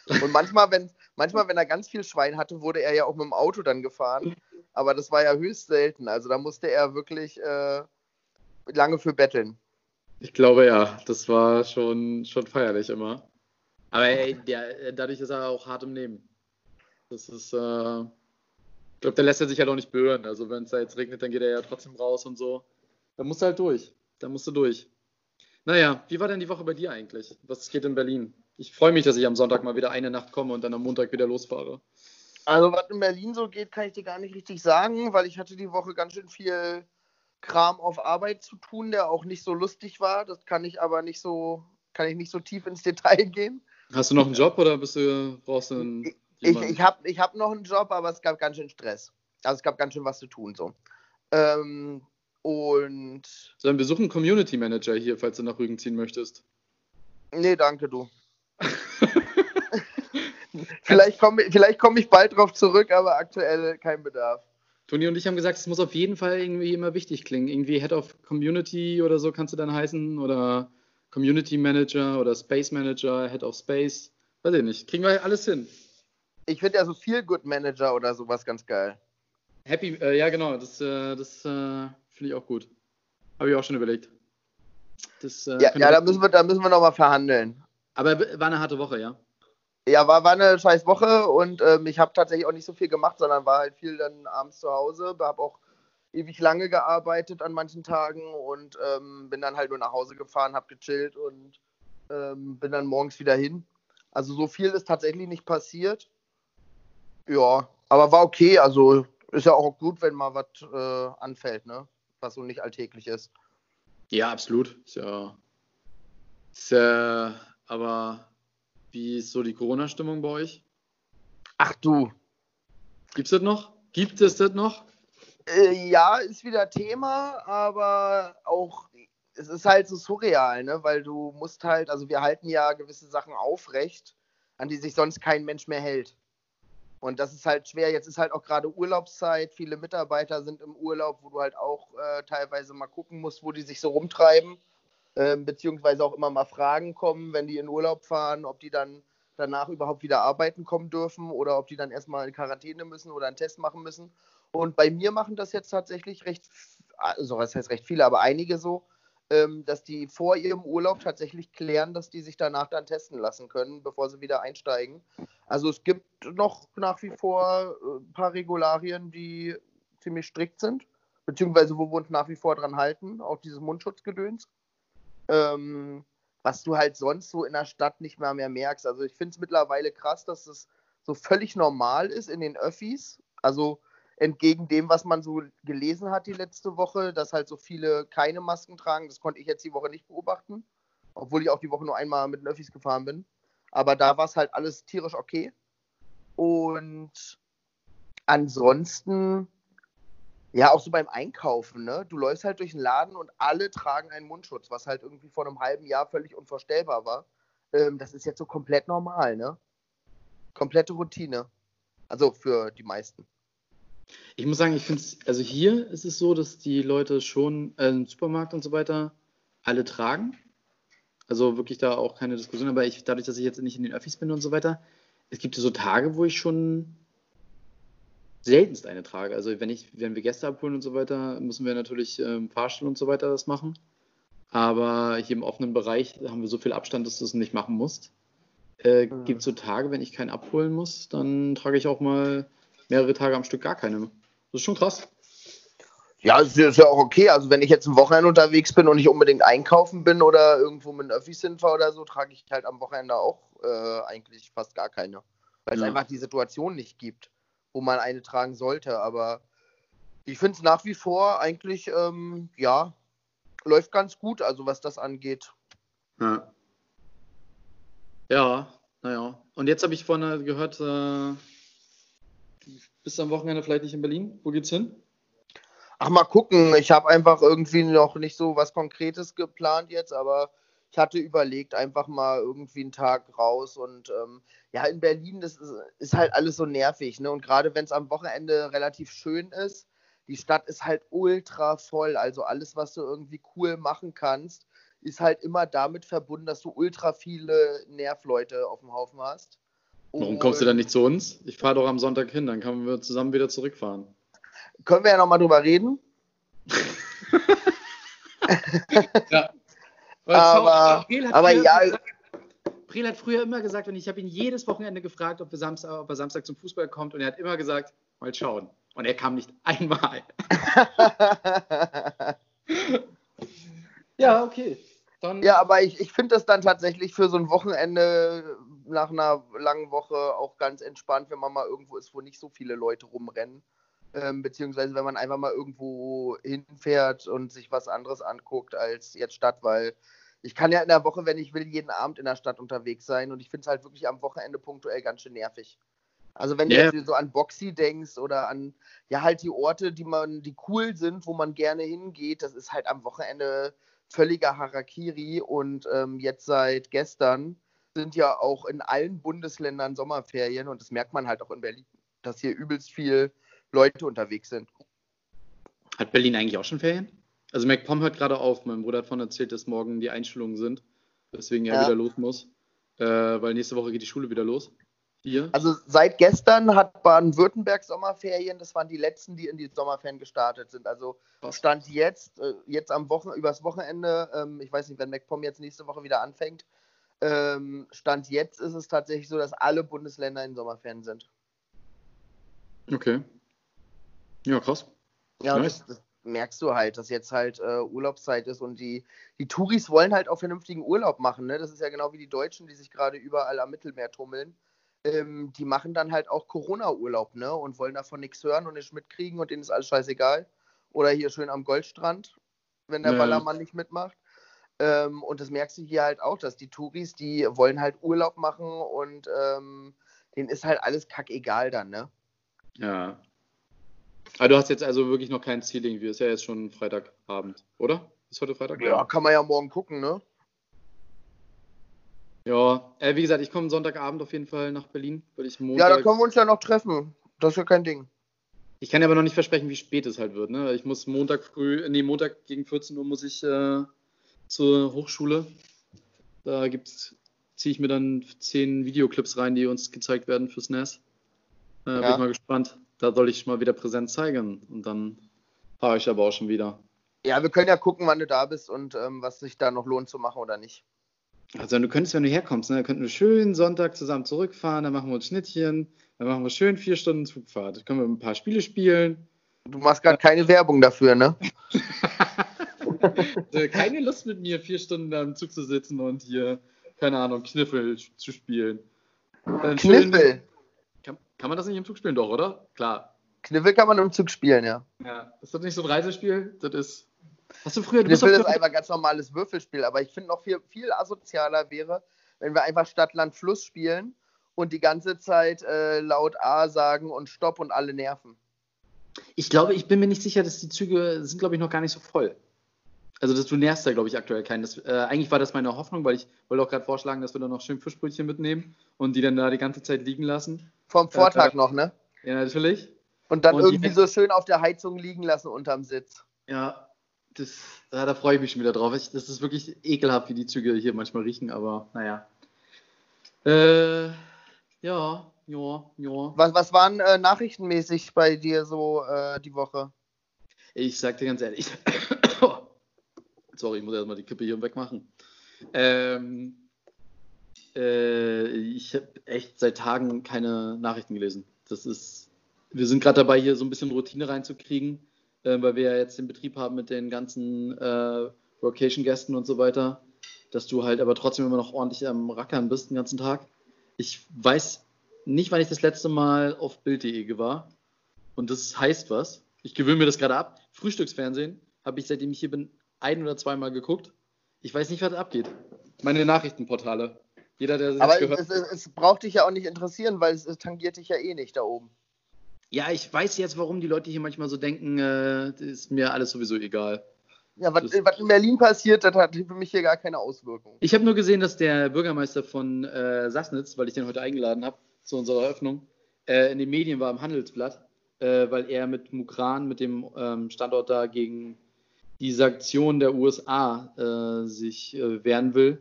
Und manchmal, wenn, manchmal, wenn er ganz viel Schwein hatte, wurde er ja auch mit dem Auto dann gefahren. Aber das war ja höchst selten. Also da musste er wirklich äh, lange für betteln. Ich glaube ja, das war schon, schon feierlich immer. Aber ey, der, dadurch ist er auch hart im Nehmen. Das ist, äh, ich glaube, der lässt er sich halt auch nicht berühren. Also wenn es da jetzt regnet, dann geht er ja trotzdem raus und so. Da musst du halt durch. Da musst du durch. Naja, wie war denn die Woche bei dir eigentlich? Was geht in Berlin? Ich freue mich, dass ich am Sonntag mal wieder eine Nacht komme und dann am Montag wieder losfahre. Also was in Berlin so geht, kann ich dir gar nicht richtig sagen, weil ich hatte die Woche ganz schön viel Kram auf Arbeit zu tun, der auch nicht so lustig war. Das kann ich aber nicht so, kann ich nicht so tief ins Detail gehen. Hast du noch einen Job oder bist du, brauchst du einen. Ich, ich habe ich hab noch einen Job, aber es gab ganz schön Stress. Also es gab ganz schön was zu tun. So. Ähm, und. Sollen wir suchen Community Manager hier, falls du nach Rügen ziehen möchtest? Nee, danke, du. vielleicht komme vielleicht komm ich bald drauf zurück, aber aktuell kein Bedarf. Toni und ich haben gesagt, es muss auf jeden Fall irgendwie immer wichtig klingen. Irgendwie Head of Community oder so kannst du dann heißen oder Community Manager oder Space Manager, Head of Space. Weiß ich nicht. Kriegen wir alles hin. Ich finde ja so viel Good Manager oder sowas ganz geil. Happy, äh, ja genau, das, äh, das äh, finde ich auch gut. Habe ich auch schon überlegt. Das, äh, ja, ja da, müssen wir, da müssen wir nochmal verhandeln. Aber war eine harte Woche, ja? Ja, war, war eine scheiß Woche und ähm, ich habe tatsächlich auch nicht so viel gemacht, sondern war halt viel dann abends zu Hause, habe auch ewig lange gearbeitet an manchen Tagen und ähm, bin dann halt nur nach Hause gefahren, habe gechillt und ähm, bin dann morgens wieder hin. Also so viel ist tatsächlich nicht passiert. Ja, aber war okay. Also ist ja auch gut, wenn mal was äh, anfällt, ne? Was so nicht alltäglich ist. Ja, absolut. Ist ja, ist ja aber wie ist so die Corona-Stimmung bei euch? Ach du. Gibt es das noch? Gibt es das noch? Äh, ja, ist wieder Thema, aber auch es ist halt so surreal, ne? Weil du musst halt, also wir halten ja gewisse Sachen aufrecht, an die sich sonst kein Mensch mehr hält. Und das ist halt schwer. Jetzt ist halt auch gerade Urlaubszeit. Viele Mitarbeiter sind im Urlaub, wo du halt auch äh, teilweise mal gucken musst, wo die sich so rumtreiben ähm, beziehungsweise auch immer mal Fragen kommen, wenn die in Urlaub fahren, ob die dann danach überhaupt wieder arbeiten kommen dürfen oder ob die dann erstmal in Quarantäne müssen oder einen Test machen müssen. Und bei mir machen das jetzt tatsächlich recht, also was heißt recht viele, aber einige so, ähm, dass die vor ihrem Urlaub tatsächlich klären, dass die sich danach dann testen lassen können, bevor sie wieder einsteigen. Also es gibt noch nach wie vor äh, ein paar Regularien, die ziemlich strikt sind, beziehungsweise wo wir uns nach wie vor dran halten, auch dieses Mundschutzgedöns ähm, was du halt sonst so in der Stadt nicht mehr, mehr merkst. Also ich finde es mittlerweile krass, dass es so völlig normal ist in den Öffis. Also entgegen dem, was man so gelesen hat die letzte Woche, dass halt so viele keine Masken tragen. Das konnte ich jetzt die Woche nicht beobachten, obwohl ich auch die Woche nur einmal mit den Öffis gefahren bin. Aber da war es halt alles tierisch okay. Und ansonsten ja, auch so beim Einkaufen, ne? Du läufst halt durch den Laden und alle tragen einen Mundschutz, was halt irgendwie vor einem halben Jahr völlig unvorstellbar war. Ähm, das ist jetzt so komplett normal, ne? Komplette Routine. Also für die meisten. Ich muss sagen, ich finde es, also hier ist es so, dass die Leute schon äh, im Supermarkt und so weiter alle tragen. Also wirklich da auch keine Diskussion, aber ich, dadurch, dass ich jetzt nicht in den Öffis bin und so weiter, es gibt so Tage, wo ich schon seltenst eine trage. Also wenn ich, wenn wir Gäste abholen und so weiter, müssen wir natürlich ähm, Fahrstuhl und so weiter das machen. Aber hier im offenen Bereich haben wir so viel Abstand, dass du es nicht machen musst. Äh, mhm. Gibt es so Tage, wenn ich keinen abholen muss, dann trage ich auch mal mehrere Tage am Stück gar keine. Das ist schon krass. Ja, ist ja auch okay. Also wenn ich jetzt ein Wochenende unterwegs bin und nicht unbedingt einkaufen bin oder irgendwo mit den Öffis hinfahre oder so, trage ich halt am Wochenende auch äh, eigentlich fast gar keine. Weil es einfach die Situation nicht gibt wo man eine tragen sollte. Aber ich finde es nach wie vor eigentlich, ähm, ja, läuft ganz gut, also was das angeht. Ja. Ja, naja. Und jetzt habe ich vorhin gehört, äh, bist du am Wochenende vielleicht nicht in Berlin? Wo geht's hin? Ach, mal gucken. Ich habe einfach irgendwie noch nicht so was Konkretes geplant jetzt, aber ich hatte überlegt, einfach mal irgendwie einen Tag raus und ähm, ja, in Berlin, das ist, ist, halt alles so nervig, ne? Und gerade wenn es am Wochenende relativ schön ist, die Stadt ist halt ultra voll. Also alles, was du irgendwie cool machen kannst, ist halt immer damit verbunden, dass du ultra viele Nervleute auf dem Haufen hast. Warum kommst du dann nicht zu uns? Ich fahre doch am Sonntag hin, dann können wir zusammen wieder zurückfahren. Können wir ja nochmal drüber reden. ja. Aber, aber ja. Breel hat früher immer gesagt, und ich habe ihn jedes Wochenende gefragt, ob, Samstag, ob er Samstag zum Fußball kommt, und er hat immer gesagt, mal schauen. Und er kam nicht einmal. ja, okay. Dann ja, aber ich, ich finde das dann tatsächlich für so ein Wochenende nach einer langen Woche auch ganz entspannt, wenn man mal irgendwo ist, wo nicht so viele Leute rumrennen. Ähm, beziehungsweise wenn man einfach mal irgendwo hinfährt und sich was anderes anguckt als jetzt Stadt, weil ich kann ja in der Woche, wenn ich will, jeden Abend in der Stadt unterwegs sein und ich finde es halt wirklich am Wochenende punktuell ganz schön nervig. Also wenn yeah. du jetzt so an Boxy denkst oder an ja halt die Orte, die man, die cool sind, wo man gerne hingeht, das ist halt am Wochenende völliger Harakiri und ähm, jetzt seit gestern sind ja auch in allen Bundesländern Sommerferien und das merkt man halt auch in Berlin, dass hier übelst viel Leute unterwegs sind. Hat Berlin eigentlich auch schon Ferien? Also MacPom hört gerade auf. Mein Bruder hat davon erzählt, dass morgen die Einschulungen sind, weswegen er ja. wieder los muss. Äh, weil nächste Woche geht die Schule wieder los. Hier. Also seit gestern hat Baden-Württemberg Sommerferien. Das waren die letzten, die in die Sommerferien gestartet sind. Also? Stand jetzt, äh, jetzt am Wochen übers Wochenende, ähm, ich weiß nicht, wenn MacPom jetzt nächste Woche wieder anfängt, ähm, Stand jetzt ist es tatsächlich so, dass alle Bundesländer in Sommerferien sind. Okay. Ja, krass. Ja, nice. das, das, merkst du halt, dass jetzt halt äh, Urlaubszeit ist und die, die Touris wollen halt auch vernünftigen Urlaub machen. Ne? Das ist ja genau wie die Deutschen, die sich gerade überall am Mittelmeer tummeln. Ähm, die machen dann halt auch Corona-Urlaub ne? und wollen davon nichts hören und nicht mitkriegen und denen ist alles scheißegal. Oder hier schön am Goldstrand, wenn der ja. Ballermann nicht mitmacht. Ähm, und das merkst du hier halt auch, dass die Touris, die wollen halt Urlaub machen und ähm, denen ist halt alles kackegal dann, ne? Ja, aber du hast jetzt also wirklich noch kein Ziel irgendwie. Ist ja jetzt schon Freitagabend, oder? Ist heute Freitag? Ja, kann man ja morgen gucken, ne? Ja, äh, wie gesagt, ich komme Sonntagabend auf jeden Fall nach Berlin, weil ich Montag. Ja, da können wir uns ja noch treffen. Das ist ja kein Ding. Ich kann aber noch nicht versprechen, wie spät es halt wird. Ne? Ich muss Montag früh, nee, Montag gegen 14 Uhr muss ich äh, zur Hochschule. Da gibt's, ziehe ich mir dann zehn Videoclips rein, die uns gezeigt werden fürs NES. Äh, ja. Bin ich mal gespannt da soll ich mal wieder Präsenz zeigen. Und dann fahre ich aber auch schon wieder. Ja, wir können ja gucken, wann du da bist und ähm, was sich da noch lohnt zu machen oder nicht. Also du könntest, wenn du herkommst, ne, dann könnten wir schön Sonntag zusammen zurückfahren, dann machen wir uns Schnittchen, dann machen wir schön vier Stunden Zugfahrt. Dann können wir ein paar Spiele spielen. Du machst gerade keine Werbung dafür, ne? keine Lust mit mir, vier Stunden am Zug zu sitzen und hier, keine Ahnung, Kniffel zu spielen. Dann Kniffel? Kann man das nicht im Zug spielen? Doch, oder? Klar. Kniffel kann man im Zug spielen, ja. Ja. Ist das nicht so ein Reisespiel? Das ist. Hast du früher. Du Kniffel ist einfach ein ganz normales Würfelspiel, aber ich finde noch viel, viel asozialer wäre, wenn wir einfach Stadt, Land, Fluss spielen und die ganze Zeit äh, laut A sagen und Stopp und alle nerven. Ich glaube, ich bin mir nicht sicher, dass die Züge sind, glaube ich, noch gar nicht so voll. Also das, du nervst da, glaube ich, aktuell keinen. Das, äh, eigentlich war das meine Hoffnung, weil ich wollte auch gerade vorschlagen, dass wir da noch schön Fischbrötchen mitnehmen und die dann da die ganze Zeit liegen lassen. Vom Vortag äh, noch, ne? Ja, natürlich. Und dann und irgendwie so schön auf der Heizung liegen lassen unterm Sitz. Ja, das, ja, da freue ich mich schon wieder drauf. Ich, das ist wirklich ekelhaft, wie die Züge hier manchmal riechen, aber naja. Äh, ja, ja, ja. Was, was waren äh, nachrichtenmäßig bei dir so äh, die Woche? Ich sag dir ganz ehrlich, Sorry, ich muss erstmal die Kippe hier wegmachen. Ähm, äh, ich habe echt seit Tagen keine Nachrichten gelesen. Das ist, wir sind gerade dabei, hier so ein bisschen Routine reinzukriegen, äh, weil wir ja jetzt den Betrieb haben mit den ganzen äh, Vocation-Gästen und so weiter, dass du halt aber trotzdem immer noch ordentlich am Rackern bist den ganzen Tag. Ich weiß nicht, wann ich das letzte Mal auf Bild.de war. Und das heißt was. Ich gewöhne mir das gerade ab. Frühstücksfernsehen habe ich, seitdem ich hier bin, ein oder zweimal geguckt. Ich weiß nicht, was abgeht. Meine Nachrichtenportale. Jeder, der Aber gehört es, es, es, braucht dich ja auch nicht interessieren, weil es, es tangiert dich ja eh nicht da oben. Ja, ich weiß jetzt, warum die Leute hier manchmal so denken, äh, ist mir alles sowieso egal. Ja, was, was, in Berlin passiert, das hat für mich hier gar keine Auswirkung. Ich habe nur gesehen, dass der Bürgermeister von äh, Sassnitz, weil ich den heute eingeladen habe zu unserer Eröffnung, äh, in den Medien war im Handelsblatt, äh, weil er mit Mukran, mit dem ähm, Standort da gegen die Sanktionen der USA äh, sich äh, wehren will,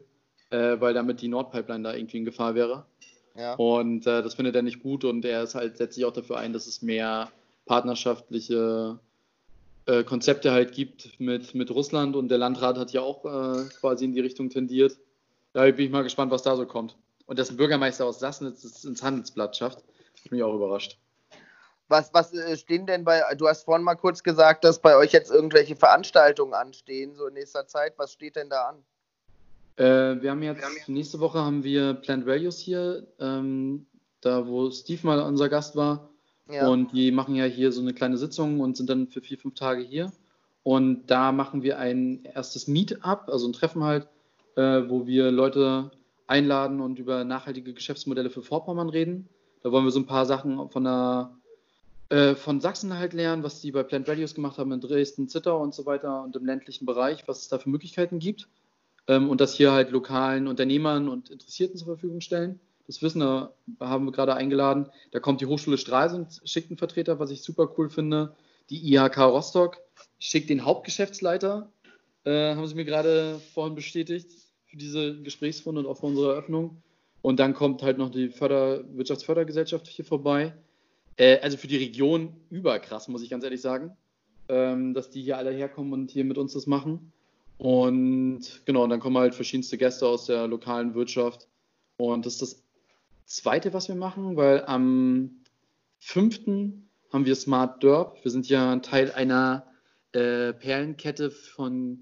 äh, weil damit die Nordpipeline da irgendwie in Gefahr wäre. Ja. Und das findet er nicht gut und er ist halt, setzt sich auch dafür ein, dass es mehr partnerschaftliche äh, Konzepte halt gibt mit, mit Russland und der Landrat hat ja auch äh, quasi in die Richtung tendiert. Da bin ich mal gespannt, was da so kommt. Und dass ein Bürgermeister aus Sassnitz ins Handelsblatt schafft, hat mich auch überrascht. Was, was äh, stehen denn bei, du hast vorhin mal kurz gesagt, dass bei euch jetzt irgendwelche Veranstaltungen anstehen, so in nächster Zeit. Was steht denn da an? Äh, wir haben jetzt, nächste Woche haben wir Plant Values hier, ähm, da wo Steve mal unser Gast war. Ja. Und die machen ja hier so eine kleine Sitzung und sind dann für vier, fünf Tage hier. Und da machen wir ein erstes Meetup, also ein Treffen halt, äh, wo wir Leute einladen und über nachhaltige Geschäftsmodelle für Vorpommern reden. Da wollen wir so ein paar Sachen von der äh, von Sachsen halt lernen, was die bei Plant Values gemacht haben in Dresden, Zittau und so weiter und im ländlichen Bereich, was es da für Möglichkeiten gibt. Ähm, und das hier halt lokalen Unternehmern und Interessierten zur Verfügung stellen das Wissen, da haben wir gerade eingeladen. Da kommt die Hochschule Stralsund, schickt einen Vertreter, was ich super cool finde. Die IHK Rostock schickt den Hauptgeschäftsleiter, äh, haben sie mir gerade vorhin bestätigt, für diese Gesprächsrunde und auch für unsere Eröffnung. Und dann kommt halt noch die Förder Wirtschaftsfördergesellschaft hier vorbei. Äh, also für die Region überkrass, muss ich ganz ehrlich sagen, ähm, dass die hier alle herkommen und hier mit uns das machen. Und genau, und dann kommen halt verschiedenste Gäste aus der lokalen Wirtschaft. Und das ist das zweite, was wir machen, weil am 5. haben wir Smart Derb. Wir sind ja Teil einer äh, Perlenkette von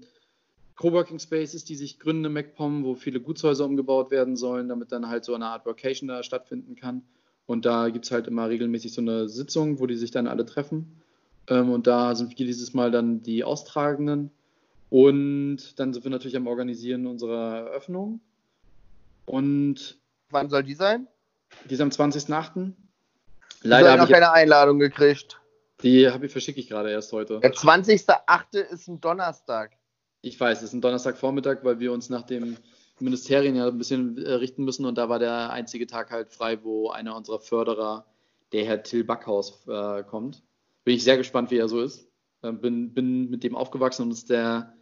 Coworking Spaces, die sich gründen im MacPom, wo viele Gutshäuser umgebaut werden sollen, damit dann halt so eine Art Workation da stattfinden kann. Und da gibt es halt immer regelmäßig so eine Sitzung, wo die sich dann alle treffen. Ähm, und da sind wir dieses Mal dann die Austragenden. Und dann sind wir natürlich am Organisieren unserer Eröffnung. Und wann soll die sein? Die ist am 20.08. Leider habe ich noch keine Einladung gekriegt. Die habe ich verschicke ich gerade erst heute. Der 20.08. ist ein Donnerstag. Ich weiß, es ist ein Donnerstagvormittag, weil wir uns nach dem Ministerien ja ein bisschen äh, richten müssen und da war der einzige Tag halt frei, wo einer unserer Förderer, der Herr Till Backhaus, äh, kommt. Bin ich sehr gespannt, wie er so ist. Äh, bin, bin mit dem aufgewachsen und ist der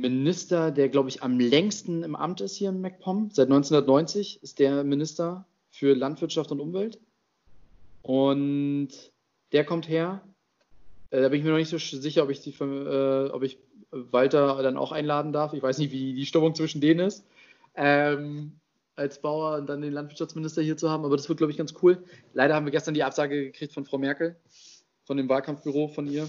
Minister, der, glaube ich, am längsten im Amt ist hier in MacPom. Seit 1990 ist der Minister für Landwirtschaft und Umwelt. Und der kommt her. Äh, da bin ich mir noch nicht so sicher, ob ich, die, äh, ob ich Walter dann auch einladen darf. Ich weiß nicht, wie die Stimmung zwischen denen ist. Ähm, als Bauer und dann den Landwirtschaftsminister hier zu haben, aber das wird, glaube ich, ganz cool. Leider haben wir gestern die Absage gekriegt von Frau Merkel, von dem Wahlkampfbüro von ihr.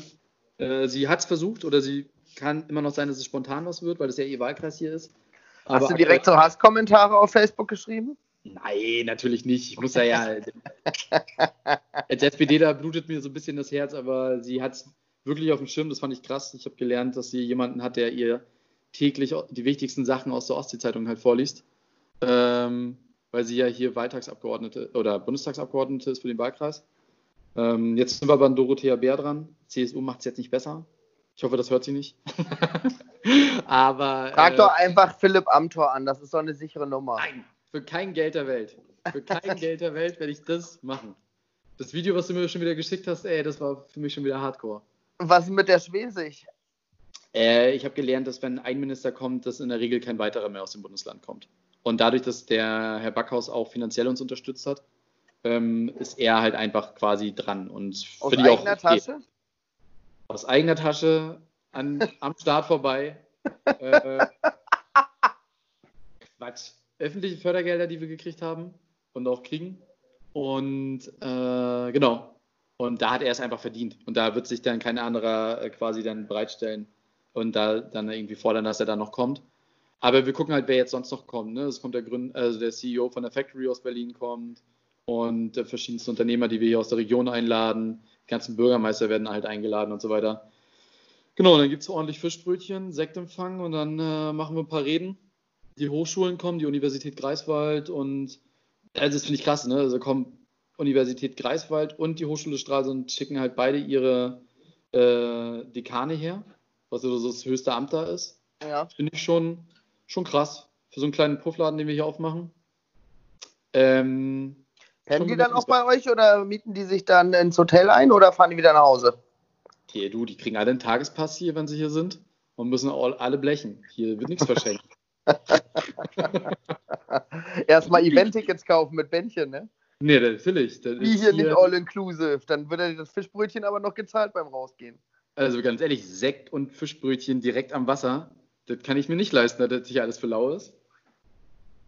Äh, sie hat es versucht oder sie kann immer noch sein, dass es spontan was wird, weil das ja ihr Wahlkreis hier ist. Hast aber du direkt so Hasskommentare auf Facebook geschrieben? Nein, natürlich nicht. Ich muss ja ja. als SPD da blutet mir so ein bisschen das Herz, aber sie hat es wirklich auf dem Schirm. Das fand ich krass. Ich habe gelernt, dass sie jemanden hat, der ihr täglich die wichtigsten Sachen aus der Ostsee-Zeitung halt vorliest. Ähm, weil sie ja hier Wahltagsabgeordnete oder Bundestagsabgeordnete ist für den Wahlkreis. Ähm, jetzt sind wir bei Dorothea Bär dran. CSU macht es jetzt nicht besser. Ich hoffe, das hört sie nicht. Aber. Frag äh, doch einfach Philipp Amthor an, das ist doch eine sichere Nummer. Nein, für kein Geld der Welt. Für kein Geld der Welt werde ich das machen. Das Video, was du mir schon wieder geschickt hast, ey, das war für mich schon wieder hardcore. Was ist mit der Schwesig? Äh, ich habe gelernt, dass wenn ein Minister kommt, dass in der Regel kein weiterer mehr aus dem Bundesland kommt. Und dadurch, dass der Herr Backhaus auch finanziell uns unterstützt hat, ähm, ist er halt einfach quasi dran. Und aus eigener auch. Tasche? Aus eigener Tasche an, am Start vorbei. äh, Quatsch öffentliche Fördergelder, die wir gekriegt haben und auch kriegen. Und äh, genau. Und da hat er es einfach verdient. Und da wird sich dann kein anderer äh, quasi dann bereitstellen und da dann irgendwie fordern, dass er da noch kommt. Aber wir gucken halt, wer jetzt sonst noch kommt. Ne? Es kommt der Gründ also der CEO von der Factory aus Berlin kommt und äh, verschiedenste Unternehmer, die wir hier aus der Region einladen. Die ganzen Bürgermeister werden halt eingeladen und so weiter. Genau, dann gibt es ordentlich Fischbrötchen, Sektempfang und dann äh, machen wir ein paar Reden die Hochschulen kommen, die Universität Greifswald und also das finde ich krass, ne? Also kommen Universität Greifswald und die Hochschule Stralsund schicken halt beide ihre äh, Dekane her, was so das höchste Amt da ist. Ja. Finde ich schon, schon krass. Für so einen kleinen Puffladen, den wir hier aufmachen. Ähm, Pennen die dann auch bei euch oder mieten die sich dann ins Hotel ein oder fahren die wieder nach Hause? hier, du, die kriegen alle einen Tagespass hier, wenn sie hier sind. Und müssen all, alle blechen. Hier wird nichts verschenkt. Erstmal Event-Tickets kaufen mit Bändchen, ne? nee, natürlich. Das Wie ist hier nicht all-inclusive. Dann wird das Fischbrötchen aber noch gezahlt beim Rausgehen. Also ganz ehrlich, Sekt und Fischbrötchen direkt am Wasser, das kann ich mir nicht leisten, dass das hier alles für lau ist.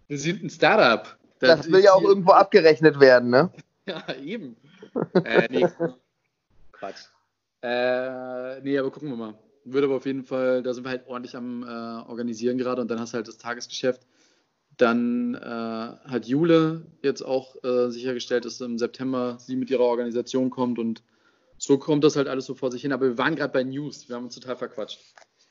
Wir sind ein Startup. Das, will ist ja auch irgendwo abgerechnet werden, ne? Ja, eben. äh, nee. Quatsch. Äh, nee, aber gucken wir mal. Wird aber auf jeden Fall, da sind wir halt ordentlich am äh, Organisieren gerade und dann hast du halt das Tagesgeschäft. Dann äh, hat Jule jetzt auch äh, sichergestellt, dass im September sie mit ihrer Organisation kommt und so kommt das halt alles so vor sich hin. Aber wir waren gerade bei News, wir haben uns total verquatscht.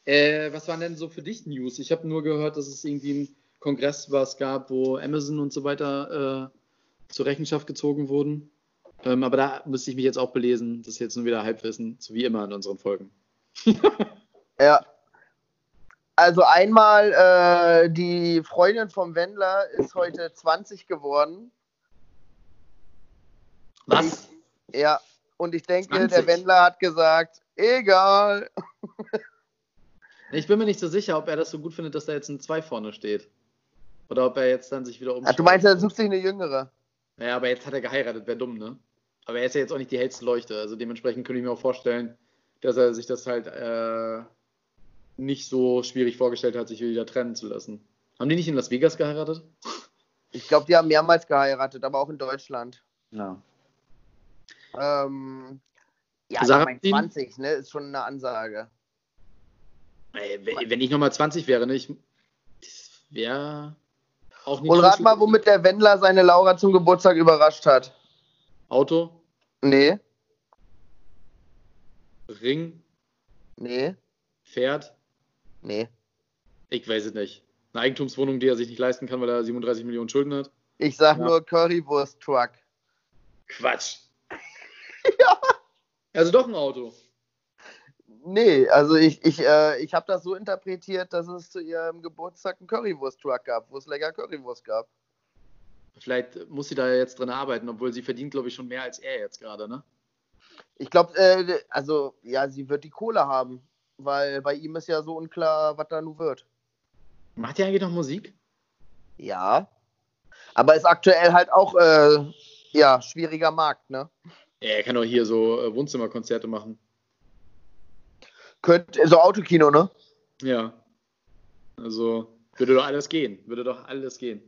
Äh, was waren denn so für dich News? Ich habe nur gehört, dass es irgendwie einen Kongress was gab, wo Amazon und so weiter äh, zur Rechenschaft gezogen wurden. Ähm, aber da müsste ich mich jetzt auch belesen. Das ist jetzt nur wieder Halbwissen, so wie immer in unseren Folgen. Ja. Also einmal, äh, die Freundin vom Wendler ist heute 20 geworden. Was? Ja. Und ich denke, 20? der Wendler hat gesagt, egal. Ich bin mir nicht so sicher, ob er das so gut findet, dass da jetzt ein 2 vorne steht. Oder ob er jetzt dann sich wieder Ach, umschaut. du meinst, er sucht sich eine jüngere? Naja, aber jetzt hat er geheiratet, wäre dumm, ne? Aber er ist ja jetzt auch nicht die hellste Leuchte. Also dementsprechend könnte ich mir auch vorstellen, dass er sich das halt äh, nicht so schwierig vorgestellt hat, sich wieder trennen zu lassen. Haben die nicht in Las Vegas geheiratet? Ich glaube, die haben mehrmals geheiratet, aber auch in Deutschland. Ja. Ähm, ja, Sarah ich mein, Martin? 20, ne, ist schon eine Ansage. Ey, wenn ich nochmal 20 wäre, ne? Ich, das wäre Und rat mal, womit der Wendler seine Laura zum Geburtstag überrascht hat. Auto, Nee, Ring, nee, Pferd, nee. ich weiß es nicht. Eine Eigentumswohnung, die er sich nicht leisten kann, weil er 37 Millionen Schulden hat. Ich sag Ja. nur Currywurst-Truck. Quatsch. Also doch ein Auto. Nee, also ich, ich, äh, ich habe das so interpretiert, dass es zu ihrem Geburtstag einen Currywurst-Truck gab, wo es lecker Currywurst gab. Vielleicht muss sie da jetzt dran arbeiten, obwohl sie verdient, glaube ich, schon mehr als er jetzt gerade, ne? Ich glaube, äh, also ja, sie wird die Kohle haben, weil bei ihm ist ja so unklar, was da nun wird. Macht ihr eigentlich noch Musik? Ja, aber ist aktuell halt auch, äh, ja, schwieriger Markt, ne? Ja, er kann doch hier so äh, Wohnzimmerkonzerte machen. Könnt, so Autokino, ne? Ja. Also, würde doch alles gehen. Würde doch alles gehen.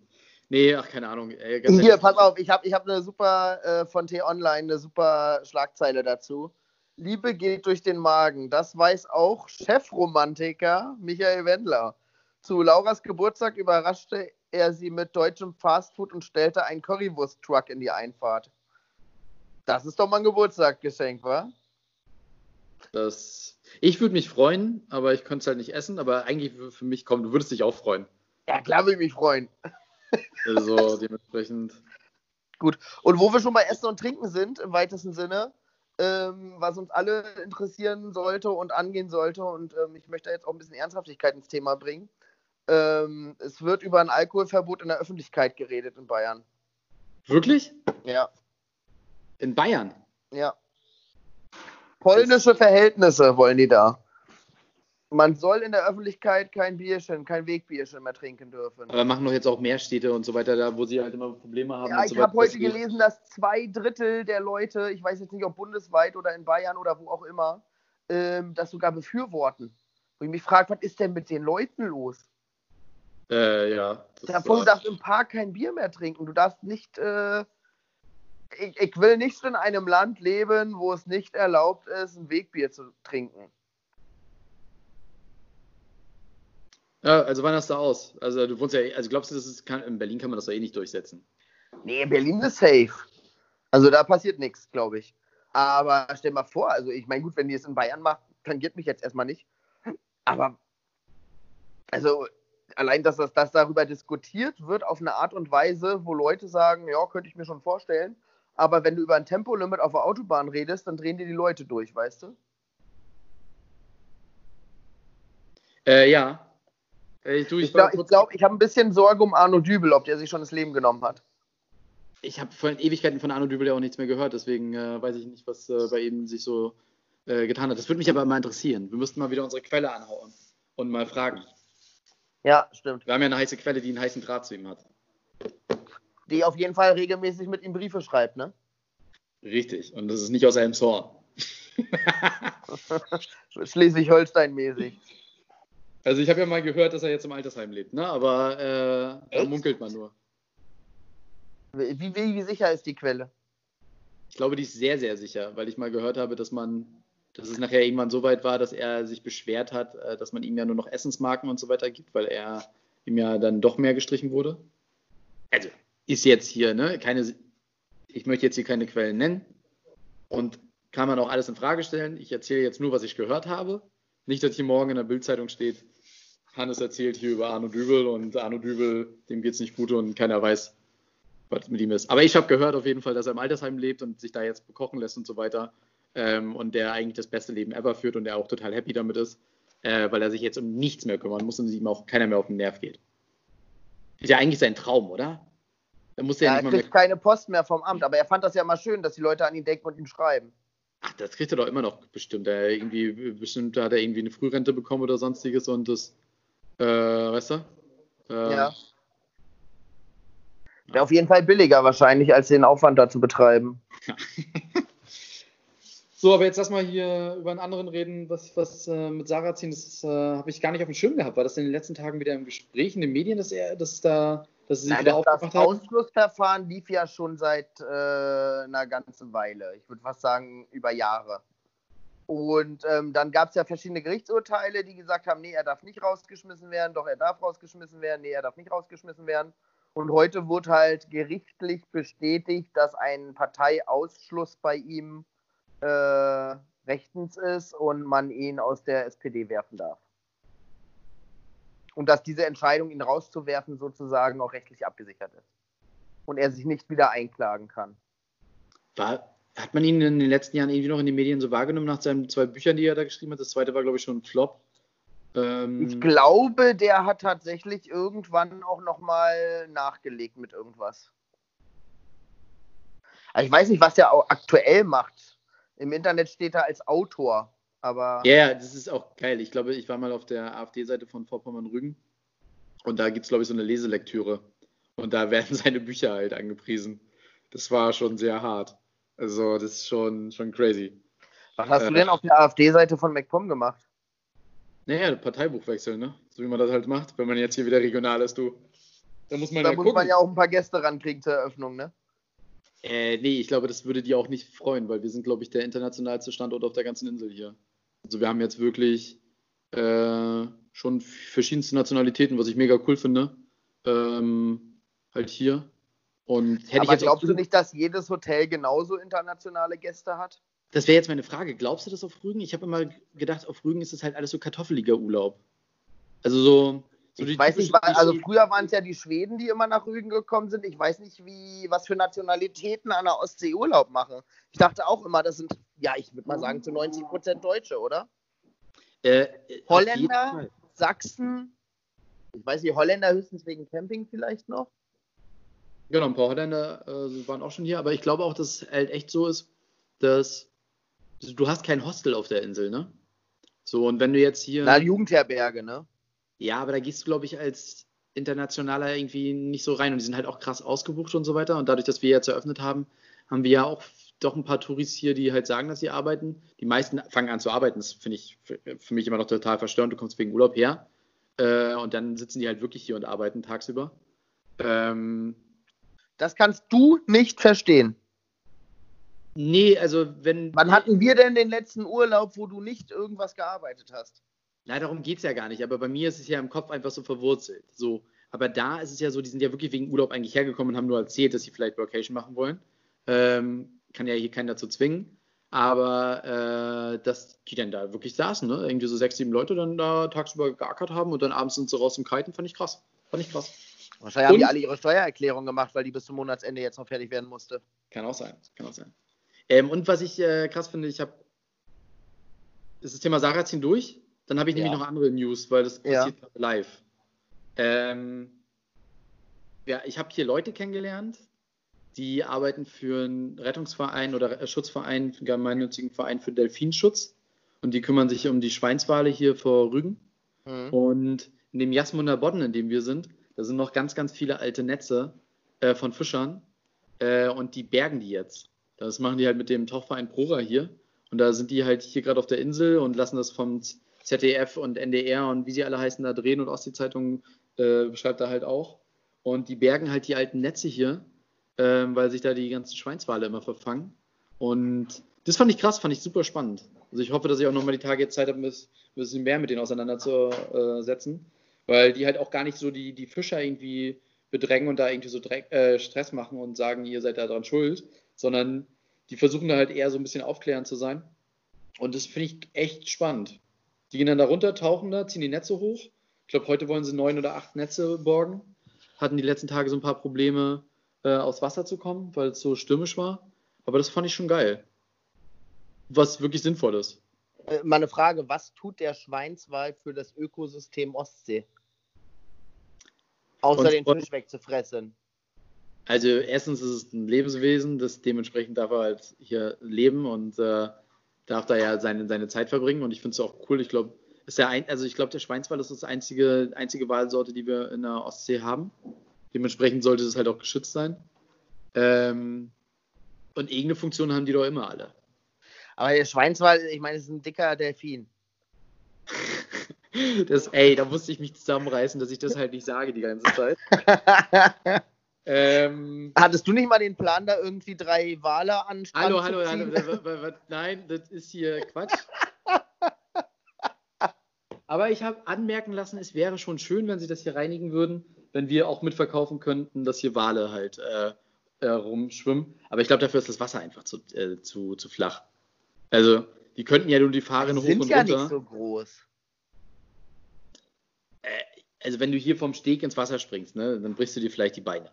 Nee, ach, keine Ahnung. Ey, Hier, pass auf, ich habe ich hab eine super, äh, von T-Online, eine super Schlagzeile dazu. Liebe geht durch den Magen. Das weiß auch Chefromantiker Michael Wendler. Zu Lauras Geburtstag überraschte er sie mit deutschem Fastfood und stellte einen Currywurst-Truck in die Einfahrt. Das ist doch mal ein Geburtstagsgeschenk, wa? Das, ich würde mich freuen, aber ich könnte es halt nicht essen. Aber eigentlich für für mich, komm, du würdest dich auch freuen. Ja, klar würde ich mich freuen. Also dementsprechend. Gut. Und wo wir schon bei Essen und Trinken sind, im weitesten Sinne, ähm, was uns alle interessieren sollte und angehen sollte, und ähm, ich möchte jetzt auch ein bisschen Ernsthaftigkeit ins Thema bringen. Ähm, es wird über ein Alkoholverbot in der Öffentlichkeit geredet in Bayern. Wirklich? Ja. In Bayern? Ja. Polnische Verhältnisse wollen die da. Man soll in der Öffentlichkeit kein Bierchen, kein Wegbierchen mehr trinken dürfen. Aber machen doch jetzt auch mehr Städte und so weiter, da wo sie halt immer Probleme haben. Ja, und so ich habe heute gelesen, dass zwei Drittel der Leute, ich weiß jetzt nicht, ob bundesweit oder in Bayern oder wo auch immer, ähm, das sogar befürworten. Wo ich mich frage, was ist denn mit den Leuten los? Äh, ja. das Davon, du darfst im Park kein Bier mehr trinken. Du darfst nicht. Äh, ich, ich will nicht in einem Land leben, wo es nicht erlaubt ist, ein Wegbier zu trinken. Ja, also wann hast du aus? Also du wohnst ja, also glaubst du, das ist, kann, in Berlin kann man das doch eh nicht durchsetzen? Nee, Berlin ist safe. Also da passiert nichts, glaube ich. Aber stell mal vor, also ich meine, gut, wenn die es in Bayern macht, tangiert mich jetzt erstmal nicht. Aber also allein, dass das dass darüber diskutiert wird auf eine Art und Weise, wo Leute sagen, ja, könnte ich mir schon vorstellen, aber wenn du über ein Tempolimit auf der Autobahn redest, dann drehen dir die Leute durch, weißt du? Äh, ja. Äh, du, ich ich glaube, ich, glaub, ich habe ein bisschen Sorge um Arno Dübel, ob der sich schon das Leben genommen hat. Ich habe vor Ewigkeiten von Arno Dübel ja auch nichts mehr gehört, deswegen äh, weiß ich nicht, was äh, bei ihm sich so äh, getan hat. Das würde mich aber mal interessieren. Wir müssten mal wieder unsere Quelle anhauen und mal fragen. Ja, stimmt. Wir haben ja eine heiße Quelle, die einen heißen Draht zu ihm hat. Die auf jeden Fall regelmäßig mit ihm Briefe schreibt, ne? Richtig. Und das ist nicht aus einem Zorn. Schleswig-Holstein-mäßig. Also ich habe ja mal gehört, dass er jetzt im Altersheim lebt, ne? Aber äh, da munkelt man nur. Wie, wie, wie sicher ist die Quelle? Ich glaube, die ist sehr, sehr sicher, weil ich mal gehört habe, dass man, dass es nachher irgendwann so weit war, dass er sich beschwert hat, äh, dass man ihm ja nur noch Essensmarken und so weiter gibt, weil er ihm ja dann doch mehr gestrichen wurde. Also ist jetzt hier, ne? Keine, ich möchte jetzt hier keine Quellen nennen und kann man auch alles in Frage stellen. Ich erzähle jetzt nur, was ich gehört habe. Nicht, dass hier morgen in der Bildzeitung steht, Hannes erzählt hier über Arno Dübel und Arno Dübel, dem geht es nicht gut und keiner weiß, was mit ihm ist. Aber ich habe gehört auf jeden Fall, dass er im Altersheim lebt und sich da jetzt bekochen lässt und so weiter. Ähm, und der eigentlich das beste Leben ever führt und der auch total happy damit ist, äh, weil er sich jetzt um nichts mehr kümmern muss und ihm auch keiner mehr auf den Nerv geht. Ist ja eigentlich sein Traum, oder? Er, muss ja, ja er kriegt keine Post mehr vom Amt, aber er fand das ja mal schön, dass die Leute an ihn denken und ihm schreiben. Ach, das kriegt er doch immer noch bestimmt. Er irgendwie, bestimmt hat er irgendwie eine Frührente bekommen oder sonstiges und das, äh, weißt du? Äh, ja. Wäre auf jeden Fall billiger wahrscheinlich, als den Aufwand da zu betreiben. so, aber jetzt lass mal hier über einen anderen reden, was, was äh, mit Sarah ziehen, das äh, habe ich gar nicht auf dem Schirm gehabt. War das in den letzten Tagen wieder im Gespräch in den Medien, dass er, dass da dass sie sich Nein, wieder aufgemacht das Ausschlussverfahren lief ja schon seit äh, einer ganzen Weile. Ich würde fast sagen, über Jahre. Und ähm, dann gab es ja verschiedene Gerichtsurteile, die gesagt haben, nee, er darf nicht rausgeschmissen werden, doch er darf rausgeschmissen werden, nee, er darf nicht rausgeschmissen werden. Und heute wurde halt gerichtlich bestätigt, dass ein Parteiausschluss bei ihm äh, rechtens ist und man ihn aus der SPD werfen darf und dass diese Entscheidung, ihn rauszuwerfen, sozusagen auch rechtlich abgesichert ist. Und er sich nicht wieder einklagen kann. War, hat man ihn in den letzten Jahren irgendwie noch in den Medien so wahrgenommen nach seinen zwei Büchern, die er da geschrieben hat? Das zweite war, glaube ich, schon ein Flop. Ähm, ich glaube, der hat tatsächlich irgendwann auch nochmal nachgelegt mit irgendwas. Also ich weiß nicht, was er aktuell macht. Im Internet steht er als Autor. Aber ja, yeah, das ist auch geil. Ich glaube, ich war mal auf der AfD-Seite von Vorpommern-Rügen und da gibt es, glaube ich, so eine Leselektüre. Und da werden seine Bücher halt angepriesen. Das war schon sehr hart. Also, das ist schon, schon crazy. Was hast äh, du denn auf der AfD-Seite von MacPom gemacht? Naja, Parteibuchwechsel, ne? So wie man das halt macht, wenn man jetzt hier wieder regional ist, du. Da muss man da ja muss gucken. man ja auch ein paar Gäste rankriegen zur Eröffnung, ne? Äh, nee, ich glaube, das würde die auch nicht freuen, weil wir sind, glaube ich, der internationalste Standort auf der ganzen Insel hier. Also wir haben jetzt wirklich äh, schon verschiedenste Nationalitäten, was ich mega cool finde. Ähm, halt hier. Und hätte Aber ich jetzt glaubst du nicht, dass jedes Hotel genauso internationale Gäste hat? Das wäre jetzt meine Frage. Glaubst du das auf Rügen? Ich habe immer gedacht, auf Rügen ist es halt alles so kartoffeliger Urlaub. Also so. So ich weiß nicht, also früher waren es ja die Schweden, die immer nach Rügen gekommen sind. Ich weiß nicht, wie, was für Nationalitäten an der Ostsee Urlaub machen. Ich dachte auch immer, das sind ja, ich würde mal sagen, zu 90 Prozent Deutsche, oder? Äh, Holländer, Sachsen, ich weiß nicht, Holländer höchstens wegen Camping vielleicht noch. Genau, ein paar Holländer äh, waren auch schon hier, aber ich glaube auch, dass es halt echt so ist, dass du hast kein Hostel auf der Insel, ne? So, und wenn du jetzt hier. Na, Jugendherberge, ne? Ja, aber da gehst du, glaube ich, als Internationaler irgendwie nicht so rein und die sind halt auch krass ausgebucht und so weiter. Und dadurch, dass wir jetzt eröffnet haben, haben wir ja auch doch ein paar Touris hier, die halt sagen, dass sie arbeiten. Die meisten fangen an zu arbeiten. Das finde ich für, mich immer noch total verstörend. Du kommst wegen Urlaub her äh, und dann sitzen die halt wirklich hier und arbeiten tagsüber. Ähm, das kannst du nicht verstehen. Nee, also wenn. Wann hatten wir denn den letzten Urlaub, wo du nicht irgendwas gearbeitet hast? Nein, darum geht es ja gar nicht. Aber bei mir ist es ja im Kopf einfach so verwurzelt. So. Aber da ist es ja so, die sind ja wirklich wegen Urlaub eigentlich hergekommen und haben nur erzählt, dass sie vielleicht Vacation machen wollen. Ähm, kann ja hier keinen dazu zwingen. Aber äh, dass die dann da wirklich saßen, ne? Irgendwie so sechs, sieben Leute dann da tagsüber geackert haben und dann abends sind sie raus zum Kiten, fand ich krass. Fand ich krass. Wahrscheinlich haben Und- die alle ihre Steuererklärung gemacht, weil die bis zum Monatsende jetzt noch fertig werden musste. Kann auch sein. Kann auch sein. Ähm, und was ich äh, krass finde, ich habe. Ist das Thema Sarrazin durch? Dann habe ich nämlich Ja. noch andere News, weil das Ja. passiert gerade live. Ähm, ja, ich habe hier Leute kennengelernt, die arbeiten für einen Rettungsverein oder äh, Schutzverein, einen gemeinnützigen Verein für Delfinschutz. Und die kümmern sich um die Schweinswale hier vor Rügen. Mhm. Und in dem Jasmunder Bodden, in dem wir sind, da sind noch ganz, ganz viele alte Netze äh, von Fischern. Äh, und die bergen die jetzt. Das machen die halt mit dem Tauchverein Prora hier. Und da sind die halt hier gerade auf der Insel und lassen das vom ZDF und NDR und wie sie alle heißen da drehen und Ostsee-Zeitung äh, beschreibt da halt auch. Und die bergen halt die alten Netze hier, ähm, weil sich da die ganzen Schweinswale immer verfangen. Und das fand ich krass, fand ich super spannend. Also ich hoffe, dass ich auch nochmal die Tage jetzt Zeit habe, ein bisschen mehr mit denen auseinanderzusetzen, weil die halt auch gar nicht so die, die Fischer irgendwie bedrängen und da irgendwie so Dreck, äh, Stress machen und sagen, ihr seid da dran schuld, sondern die versuchen da halt eher so ein bisschen aufklärend zu sein. Und das finde ich echt spannend. Die gehen dann da runter, tauchen da, ziehen die Netze hoch. Ich glaube, heute wollen sie neun oder acht Netze borgen. Hatten die letzten Tage so ein paar Probleme, äh, aus Wasser zu kommen, weil es so stürmisch war. Aber das fand ich schon geil. Was wirklich sinnvoll ist. Äh, mal eine Frage, was tut der Schweinswal für das Ökosystem Ostsee? Außer den Fisch wegzufressen. Also erstens ist es ein Lebenswesen, das dementsprechend darf er halt hier leben und äh, darf da ja seine, seine Zeit verbringen. Und ich finde es auch cool. Ich glaube, ist der ein, also ich glaube, der Schweinswal ist das einzige, einzige Walsorte, die wir in der Ostsee haben. Dementsprechend sollte es halt auch geschützt sein. Ähm, und irgendeine Funktion haben die doch immer alle. Aber der Schweinswal, ich meine, es ist ein dicker Delfin. Das, ey, da musste ich mich zusammenreißen, dass ich das halt nicht sage die ganze Zeit. Ähm, Hattest du nicht mal den Plan, da irgendwie drei Wale an hallo, hallo, hallo. Nein, das ist hier Quatsch. Aber ich habe anmerken lassen, es wäre schon schön, wenn sie das hier reinigen würden, wenn wir auch mitverkaufen könnten, dass hier Wale halt äh, äh, rumschwimmen. Aber ich glaube, dafür ist das Wasser einfach zu, äh, zu, zu flach. Also, die könnten ja nur die Fahrräder hoch sind und ja runter. nicht so groß. Also, wenn du hier vom Steg ins Wasser springst, ne, dann brichst du dir vielleicht die Beine.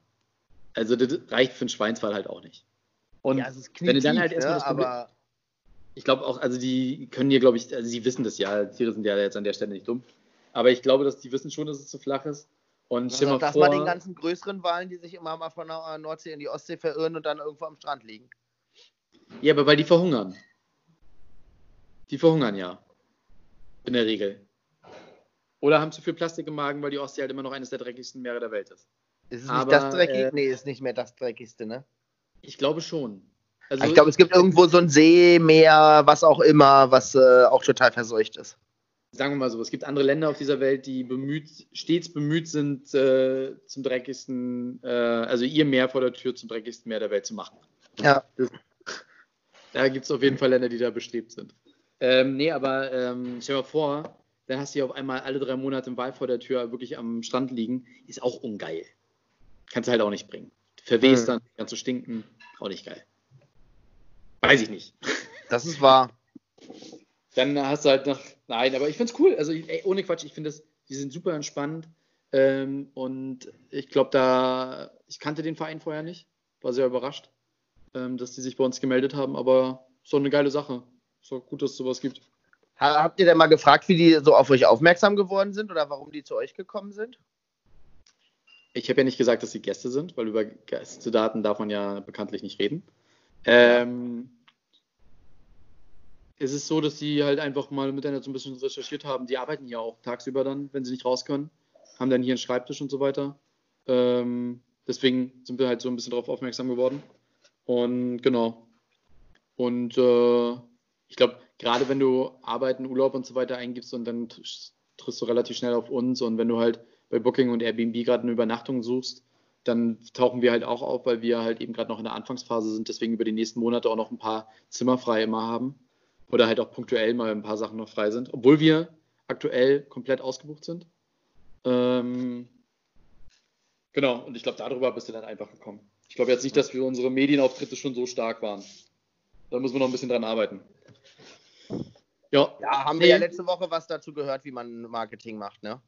Also, das reicht für einen Schweinswal halt auch nicht. Und ja, es ist wenn du dann halt erstmal ne? das Problem- aber Ich glaube auch, also die können hier, glaube ich, also sie wissen das ja, Tiere sind ja jetzt an der Stelle nicht dumm. Aber ich glaube, dass die wissen schon, dass es zu flach ist. Und also, mal das vor, mal den ganzen größeren Walen, die sich immer mal von der Nordsee in die Ostsee verirren und dann irgendwo am Strand liegen. ja, aber weil die verhungern. Die verhungern ja. In der Regel. Oder haben zu viel Plastik im Magen, weil die Ostsee halt immer noch eines der dreckigsten Meere der Welt ist. Ist es Aber, nicht das dreckig? äh, nee, ist nicht mehr das dreckigste, ne? Ich glaube schon. Also, ich glaube, es gibt irgendwo so ein See, Meer, was auch immer, was äh, auch total verseucht ist. sagen wir mal so, es gibt andere Länder auf dieser Welt, die bemüht, stets bemüht sind, äh, zum dreckigsten, äh, also ihr Meer vor der Tür zum dreckigsten Meer der Welt zu machen. Ja. Da gibt es auf jeden Fall Länder, die da bestrebt sind. Ähm, nee, aber ähm, stell dir mal vor, dann hast du ja auf einmal alle drei Monate im Wal vor der Tür wirklich am Strand liegen. Ist auch ungeil. Kannst du halt auch nicht bringen. Verwehst Hm. dann, kannst du stinken. Auch nicht geil. Weiß ich nicht. Das ist wahr. Dann hast du halt noch. Nein, aber ich finde es cool. Also, ey, ohne Quatsch, ich finde das, die sind super entspannt. Ähm, und ich glaube, da, ich kannte den Verein vorher nicht. War sehr überrascht, ähm, dass die sich bei uns gemeldet haben, aber doch eine geile Sache. Ist doch gut, dass es sowas gibt. Ha- Habt ihr denn mal gefragt, wie die so auf euch aufmerksam geworden sind oder warum die zu euch gekommen sind? Ich habe ja nicht gesagt, dass sie Gäste sind, weil über Gästedaten darf man ja bekanntlich nicht reden. Ähm, es ist so, dass sie halt einfach mal miteinander so ein bisschen recherchiert haben. Die arbeiten ja auch tagsüber dann, wenn sie nicht raus können. Haben dann hier einen Schreibtisch und so weiter. Ähm, deswegen sind wir halt so ein bisschen darauf aufmerksam geworden. Und genau. Und äh, ich glaube, gerade wenn du Arbeiten, Urlaub und so weiter eingibst und dann tr- triffst du relativ schnell auf uns und wenn du halt bei Booking und Airbnb gerade eine Übernachtung suchst, dann tauchen wir halt auch auf, weil wir halt eben gerade noch in der Anfangsphase sind, deswegen über die nächsten Monate auch noch ein paar Zimmer frei immer haben oder halt auch punktuell mal ein paar Sachen noch frei sind, obwohl wir aktuell komplett ausgebucht sind. Ähm, genau, und ich glaube, darüber bist du dann einfach gekommen. Ich glaube jetzt nicht, dass wir unsere Medienauftritte schon so stark waren. Da müssen wir noch ein bisschen dran arbeiten. Ja, Ja, haben Nee. wir ja letzte Woche was dazu gehört, wie man Marketing macht, ne?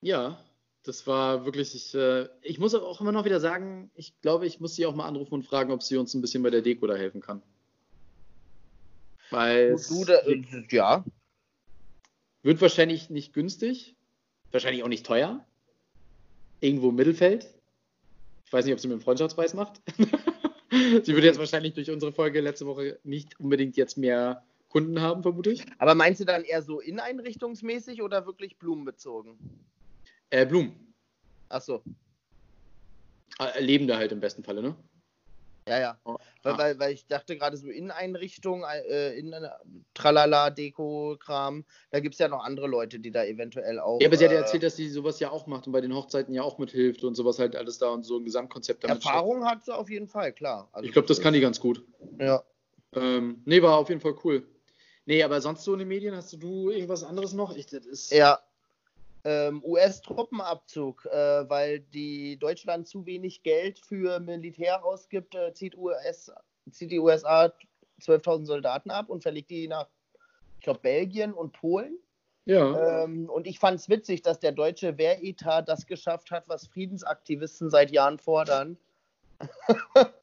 Ja, das war wirklich, ich, äh, ich muss auch immer noch wieder sagen, ich glaube, ich muss sie auch mal anrufen und fragen, ob sie uns ein bisschen bei der Deko da helfen kann. Weil Du, da, äh, ja. wird wahrscheinlich nicht günstig, wahrscheinlich auch nicht teuer. Irgendwo im Mittelfeld. Ich weiß nicht, ob sie mir einen Freundschaftspreis macht. sie würde jetzt wahrscheinlich durch unsere Folge letzte Woche nicht unbedingt jetzt mehr Kunden haben, vermute ich. Aber meinst du dann eher so inneinrichtungsmäßig oder wirklich blumenbezogen? Äh, Blumen. Achso, Äh, Lebende halt im besten Falle, ne? ja, ja. Oh, Weil, ah. weil, weil ich dachte gerade so Inneneinrichtung, äh, in Tralala, Deko, Kram, da gibt es ja noch andere Leute, die da eventuell auch. Ja, aber sie hat ja äh, erzählt, dass sie sowas ja auch macht und bei den Hochzeiten ja auch mithilft und sowas halt alles da und so ein Gesamtkonzept damit Erfahrung hat sie auf jeden Fall, klar. Also Ich glaube, das kann die ganz gut. Ja. Ähm, nee, war auf jeden Fall cool. Nee, aber sonst so in den Medien, hast du irgendwas anderes noch? Ich, das ist, Ja. Ähm, US-Truppenabzug, äh, weil die Deutschland zu wenig Geld für Militär ausgibt, äh, zieht, US, zieht die USA 12.000 Soldaten ab und verlegt die nach, ich glaube, Belgien und Polen. ja. Ähm, und ich fand es witzig, dass der deutsche Wehretat das geschafft hat, was Friedensaktivisten seit Jahren fordern.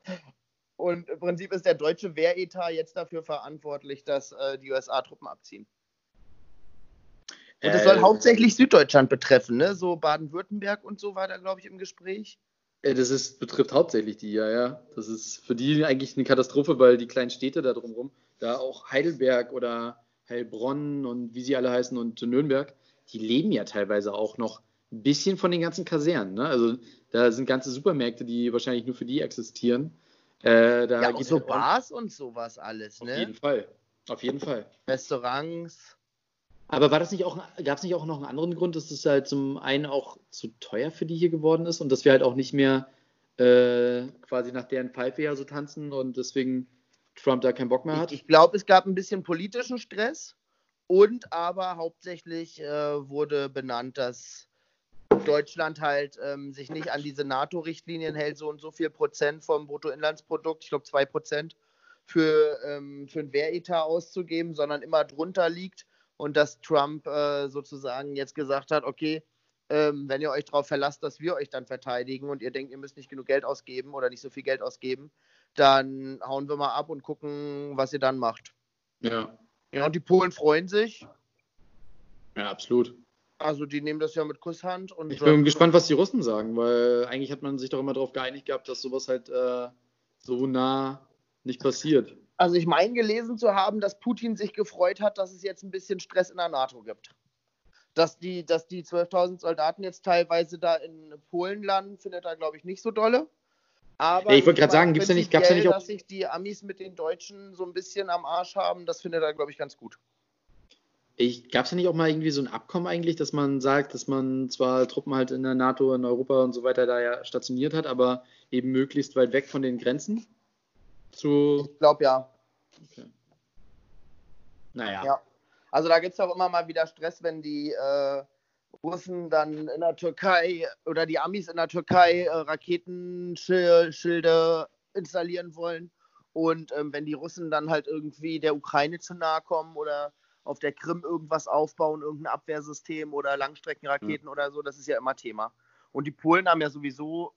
und im Prinzip ist der deutsche Wehretat jetzt dafür verantwortlich, dass äh, die USA Truppen abziehen. Und das soll hauptsächlich Süddeutschland betreffen, ne? So Baden-Württemberg und so war da, glaube ich, im Gespräch. Das ist, betrifft hauptsächlich die, ja, ja. Das ist für die eigentlich eine Katastrophe, weil die kleinen Städte da drumherum, da auch Heidelberg oder Heilbronn und wie sie alle heißen und Nürnberg, die leben ja teilweise auch noch ein bisschen von den ganzen Kasernen. Ne? Also da sind ganze Supermärkte, die wahrscheinlich nur für die existieren. Äh, da ja, auch so Bars und sowas alles, Auf ne? jeden Fall. Auf jeden Fall. Restaurants. Aber war das nicht auch, gab es nicht auch noch einen anderen Grund, dass das halt zum einen auch zu teuer für die hier geworden ist und dass wir halt auch nicht mehr äh, quasi nach deren Pfeife ja so tanzen und deswegen Trump da keinen Bock mehr hat? Ich, ich glaube, es gab ein bisschen politischen Stress und aber hauptsächlich äh, wurde benannt, dass Deutschland halt ähm, sich nicht an diese NATO-Richtlinien hält, so und so viel Prozent vom Bruttoinlandsprodukt, ich glaube zwei Prozent, für, ähm, für ein Wehretat auszugeben, sondern immer drunter liegt und dass Trump äh, sozusagen jetzt gesagt hat, okay, ähm, wenn ihr euch darauf verlasst, dass wir euch dann verteidigen und ihr denkt, ihr müsst nicht genug Geld ausgeben oder nicht so viel Geld ausgeben, dann hauen wir mal ab und gucken, was ihr dann macht. ja. Ja, und die Polen freuen sich. ja, absolut. Also die nehmen das ja mit Kusshand. Und Ich bin gespannt, was die Russen sagen, weil eigentlich hat man sich doch immer darauf geeinigt gehabt, dass sowas halt äh, so nah nicht passiert. Also ich meine gelesen zu haben, dass Putin sich gefreut hat, dass es jetzt ein bisschen Stress in der NATO gibt. Dass die, dass die 12.000 Soldaten jetzt teilweise da in Polen landen, findet er, glaube ich, nicht so dolle. Aber ich wollte gerade sagen, gibt's ja nicht- gab's ja nicht auch- dass sich die Amis mit den Deutschen so ein bisschen am Arsch haben, das findet er, glaube ich, ganz gut. Gab es ja nicht auch mal irgendwie so ein Abkommen eigentlich, dass man sagt, dass man zwar Truppen halt in der NATO, in Europa und so weiter da ja stationiert hat, aber eben möglichst weit weg von den Grenzen? Zu, Ich glaube ja. naja. Ja. Also da gibt es auch immer mal wieder Stress, wenn die äh, Russen dann in der Türkei oder die Amis in der Türkei äh, Raketenschilde installieren wollen. Und ähm, wenn die Russen dann halt irgendwie der Ukraine zu nahe kommen oder auf der Krim irgendwas aufbauen, irgendein Abwehrsystem oder Langstreckenraketen oder so, das ist ja immer Thema. Und die Polen haben ja sowieso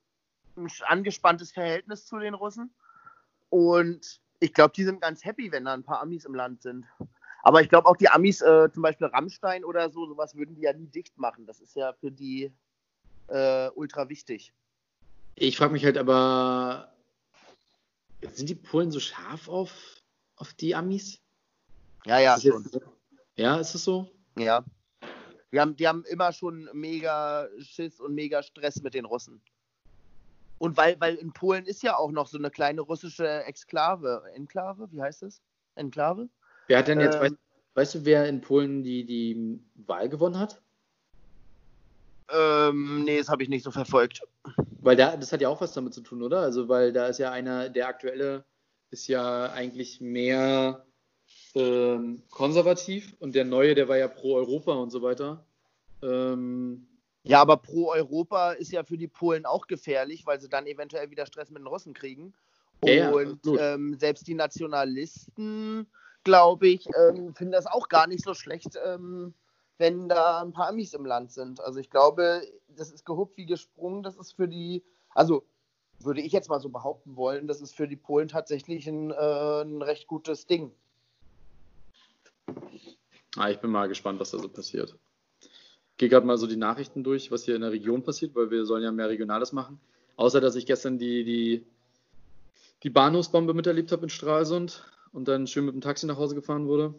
ein angespanntes Verhältnis zu den Russen. Und ich glaube, die sind ganz happy, wenn da ein paar Amis im Land sind. Aber ich glaube auch die Amis, äh, zum Beispiel Rammstein oder so, sowas würden die ja nie dicht machen. Das ist ja für die äh, ultra wichtig. Ich frage mich halt aber, sind die Polen so scharf auf, auf die Amis? Ja, ja, Ist jetzt- Ja, ist es so? Ja. Die haben, die haben immer schon mega Schiss und mega Stress mit den Russen. Und weil, weil in Polen ist ja auch noch so eine kleine russische Exklave. Enklave? Wie heißt es? Enklave? Wer hat denn jetzt, Ähm, weißt, weißt du, wer in Polen die, die Wahl gewonnen hat? Ähm, nee, das habe ich nicht so verfolgt. Weil da, das hat ja auch was damit zu tun, oder? Also, weil da ist ja einer, der aktuelle ist ja eigentlich mehr ähm, konservativ und der neue, der war ja pro Europa und so weiter. Ähm, Ja, aber pro Europa ist ja für die Polen auch gefährlich, weil sie dann eventuell wieder Stress mit den Russen kriegen. Ja, Und ähm, selbst die Nationalisten, glaube ich, ähm, finden das auch gar nicht so schlecht, ähm, wenn da ein paar Amis im Land sind. Also ich glaube, das ist gehuppt wie gesprungen. Das ist für die, also würde ich jetzt mal so behaupten wollen, das ist für die Polen tatsächlich ein, äh, ein recht gutes Ding. Ah, ich bin mal gespannt, was da so passiert. Gehe gerade mal so die Nachrichten durch, was hier in der Region passiert, weil wir sollen ja mehr Regionales machen. Außer, dass ich gestern die, die, die Bahnhofsbombe miterlebt habe in Stralsund und dann schön mit dem Taxi nach Hause gefahren wurde.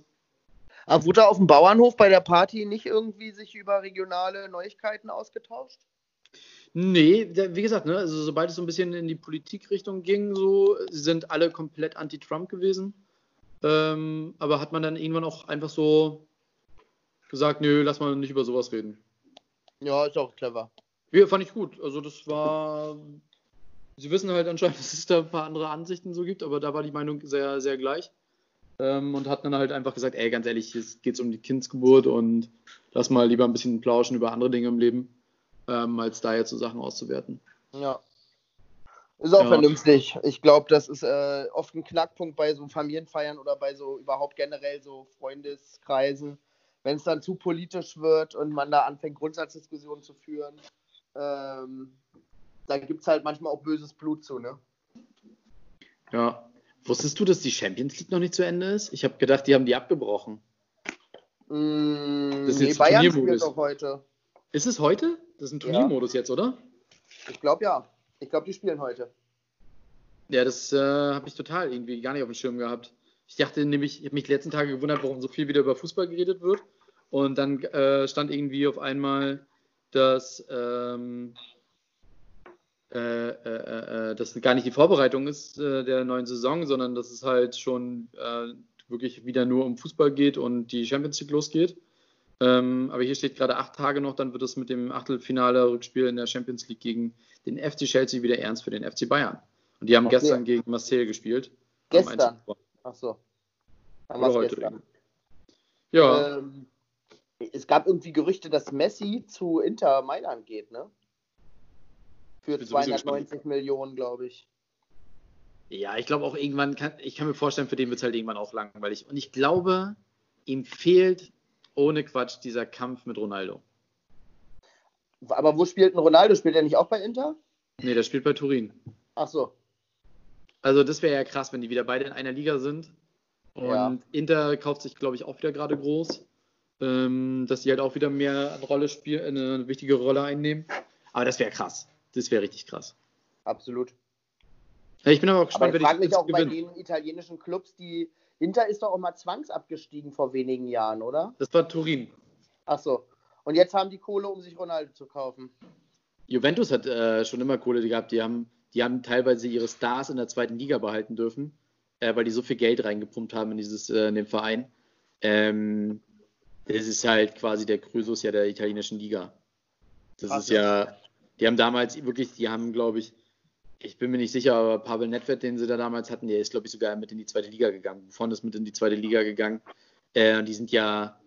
Aber wurde auf dem Bauernhof bei der Party nicht irgendwie sich über regionale Neuigkeiten ausgetauscht? Nee, wie gesagt, ne, also sobald es so ein bisschen in die Politikrichtung ging, so sind alle komplett anti-Trump gewesen. Ähm, aber hat man dann irgendwann auch einfach so gesagt, nö, lass mal nicht über sowas reden. Ja, ist auch clever. Ja, fand ich gut. Also das war. Sie wissen halt anscheinend, dass es da ein paar andere Ansichten so gibt, aber da war die Meinung sehr, sehr gleich. Ähm, und hat dann halt einfach gesagt, ey, ganz ehrlich, es geht um die Kindsgeburt und lass mal lieber ein bisschen plauschen über andere Dinge im Leben, ähm, als da jetzt so Sachen auszuwerten. Ja. Ist auch Ja. vernünftig. Ich glaube, das ist äh, oft ein Knackpunkt bei so Familienfeiern oder bei so überhaupt generell so Freundeskreisen. Wenn es dann zu politisch wird und man da anfängt, Grundsatzdiskussionen zu führen, ähm, da gibt es halt manchmal auch böses Blut zu, ne? Ja. Wusstest du, dass die Champions League noch nicht zu Ende ist? Ich habe gedacht, die haben die abgebrochen. Mm, Das ist nee, jetzt Bayern Turniermodus. spielt doch heute. Ist es heute? Das ist ein Turniermodus jetzt, oder? Ich glaube ja. Ich glaube, die spielen heute. Ja, das äh, habe ich total irgendwie gar nicht auf dem Schirm gehabt. Ich dachte nämlich, ich habe mich die letzten Tage gewundert, warum so viel wieder über Fußball geredet wird. Und dann äh, stand irgendwie auf einmal, dass ähm, äh, äh, äh, das gar nicht die Vorbereitung ist äh, der neuen Saison, sondern dass es halt schon äh, wirklich wieder nur um Fußball geht und die Champions League losgeht. Ähm, aber hier steht gerade acht Tage noch, dann wird es mit dem Achtelfinale-Rückspiel in der Champions League gegen den FC Chelsea wieder ernst für den FC Bayern. Und die haben Okay. gestern gegen Marseille gespielt. Gestern? 1 gewonnen. Ach so. Dann Oder heute. gestern. Ja, Ähm, es gab irgendwie Gerüchte, dass Messi zu Inter Mailand geht, ne? Für bin so ein bisschen 290 Millionen, glaube ich. ja, ich glaube auch irgendwann, kann, ich kann mir vorstellen, für den wird es halt irgendwann auch langweilig. Und ich glaube, ihm fehlt ohne Quatsch dieser Kampf mit Ronaldo. Aber wo spielt ein Ronaldo? Spielt er nicht auch bei Inter? Nee, der spielt bei Turin. Ach so. Also das wäre ja krass, wenn die wieder beide in einer Liga sind. Und Ja. Inter kauft sich, glaube ich, auch wieder gerade groß. Ähm, dass die halt auch wieder mehr eine Rolle spielen, eine wichtige Rolle einnehmen. Aber das wäre krass. Das wäre richtig krass. Absolut. Ja, ich bin aber auch Aber gespannt, ich wer frage mich auch bei gewinnt. den italienischen Clubs, die Inter ist doch auch mal zwangsabgestiegen vor wenigen Jahren, oder? Das war Turin. Ach so. Und jetzt haben die Kohle, um sich Ronaldo zu kaufen. Juventus hat äh, schon immer Kohle gehabt. Die haben, die haben teilweise ihre Stars in der zweiten Liga behalten dürfen, äh, weil die so viel Geld reingepumpt haben in, dieses, äh, in den Verein. Ähm, das ist halt quasi der Krösus ja der italienischen Liga. Das Krass, ist ja, die haben damals wirklich, die haben, glaube ich, ich bin mir nicht sicher, aber Pavel Nedved, den sie da damals hatten, der ist, glaube ich, sogar mit in die zweite Liga gegangen. Buffon ist mit in die zweite Liga gegangen. Äh, die sind ja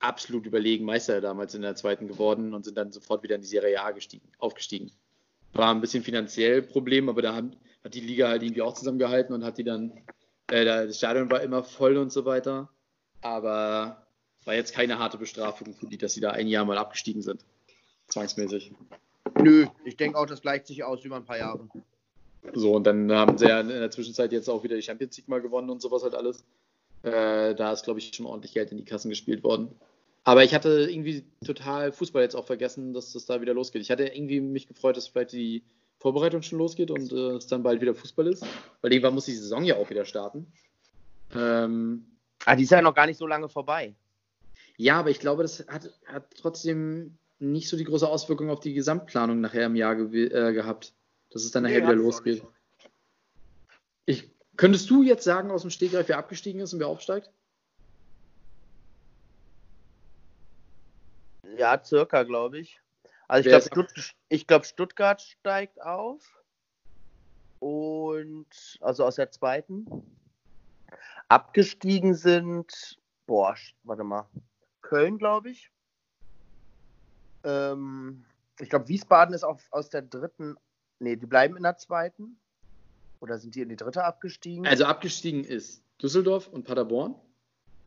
absolut überlegen Meister damals in der zweiten geworden und sind dann sofort wieder in die Serie A gestiegen, aufgestiegen. War ein bisschen finanziell Problem, aber da haben, hat die Liga halt irgendwie auch zusammengehalten und hat die dann, äh, da- das Stadion war immer voll und so weiter. Aber war jetzt keine harte Bestrafung für die, dass sie da ein Jahr mal abgestiegen sind. Zwangsmäßig. Nö, ich denke auch, das gleicht sich aus über ein paar Jahre. So, und dann haben sie ja in der Zwischenzeit jetzt auch wieder die Champions League mal gewonnen und sowas halt alles. Äh, da ist, glaube ich, schon ordentlich Geld in die Kassen gespielt worden. Aber ich hatte irgendwie total Fußball jetzt auch vergessen, dass das da wieder losgeht. Ich hatte irgendwie mich gefreut, dass vielleicht die Vorbereitung schon losgeht und äh, es dann bald wieder Fußball ist. Weil irgendwann muss die Saison ja auch wieder starten. Ähm, Ah, die ist ja noch gar nicht so lange vorbei. Ja, aber ich glaube, das hat, hat trotzdem nicht so die große Auswirkung auf die Gesamtplanung nachher im Jahr gew- äh, gehabt, dass es dann nachher Nee, wieder losgeht. Ich, könntest du jetzt sagen aus dem Stegreif, wer abgestiegen ist und wer aufsteigt? Ja, circa, glaube ich. Also ich glaube, Stutt glaub, Stuttgart steigt auf. Und also aus der zweiten. Abgestiegen sind, boah, warte mal. Köln, glaube ich. Ähm, ich glaube, Wiesbaden ist auch aus der dritten. Nee, die bleiben in der zweiten. Oder sind die in die dritte abgestiegen? Also abgestiegen ist Düsseldorf und Paderborn.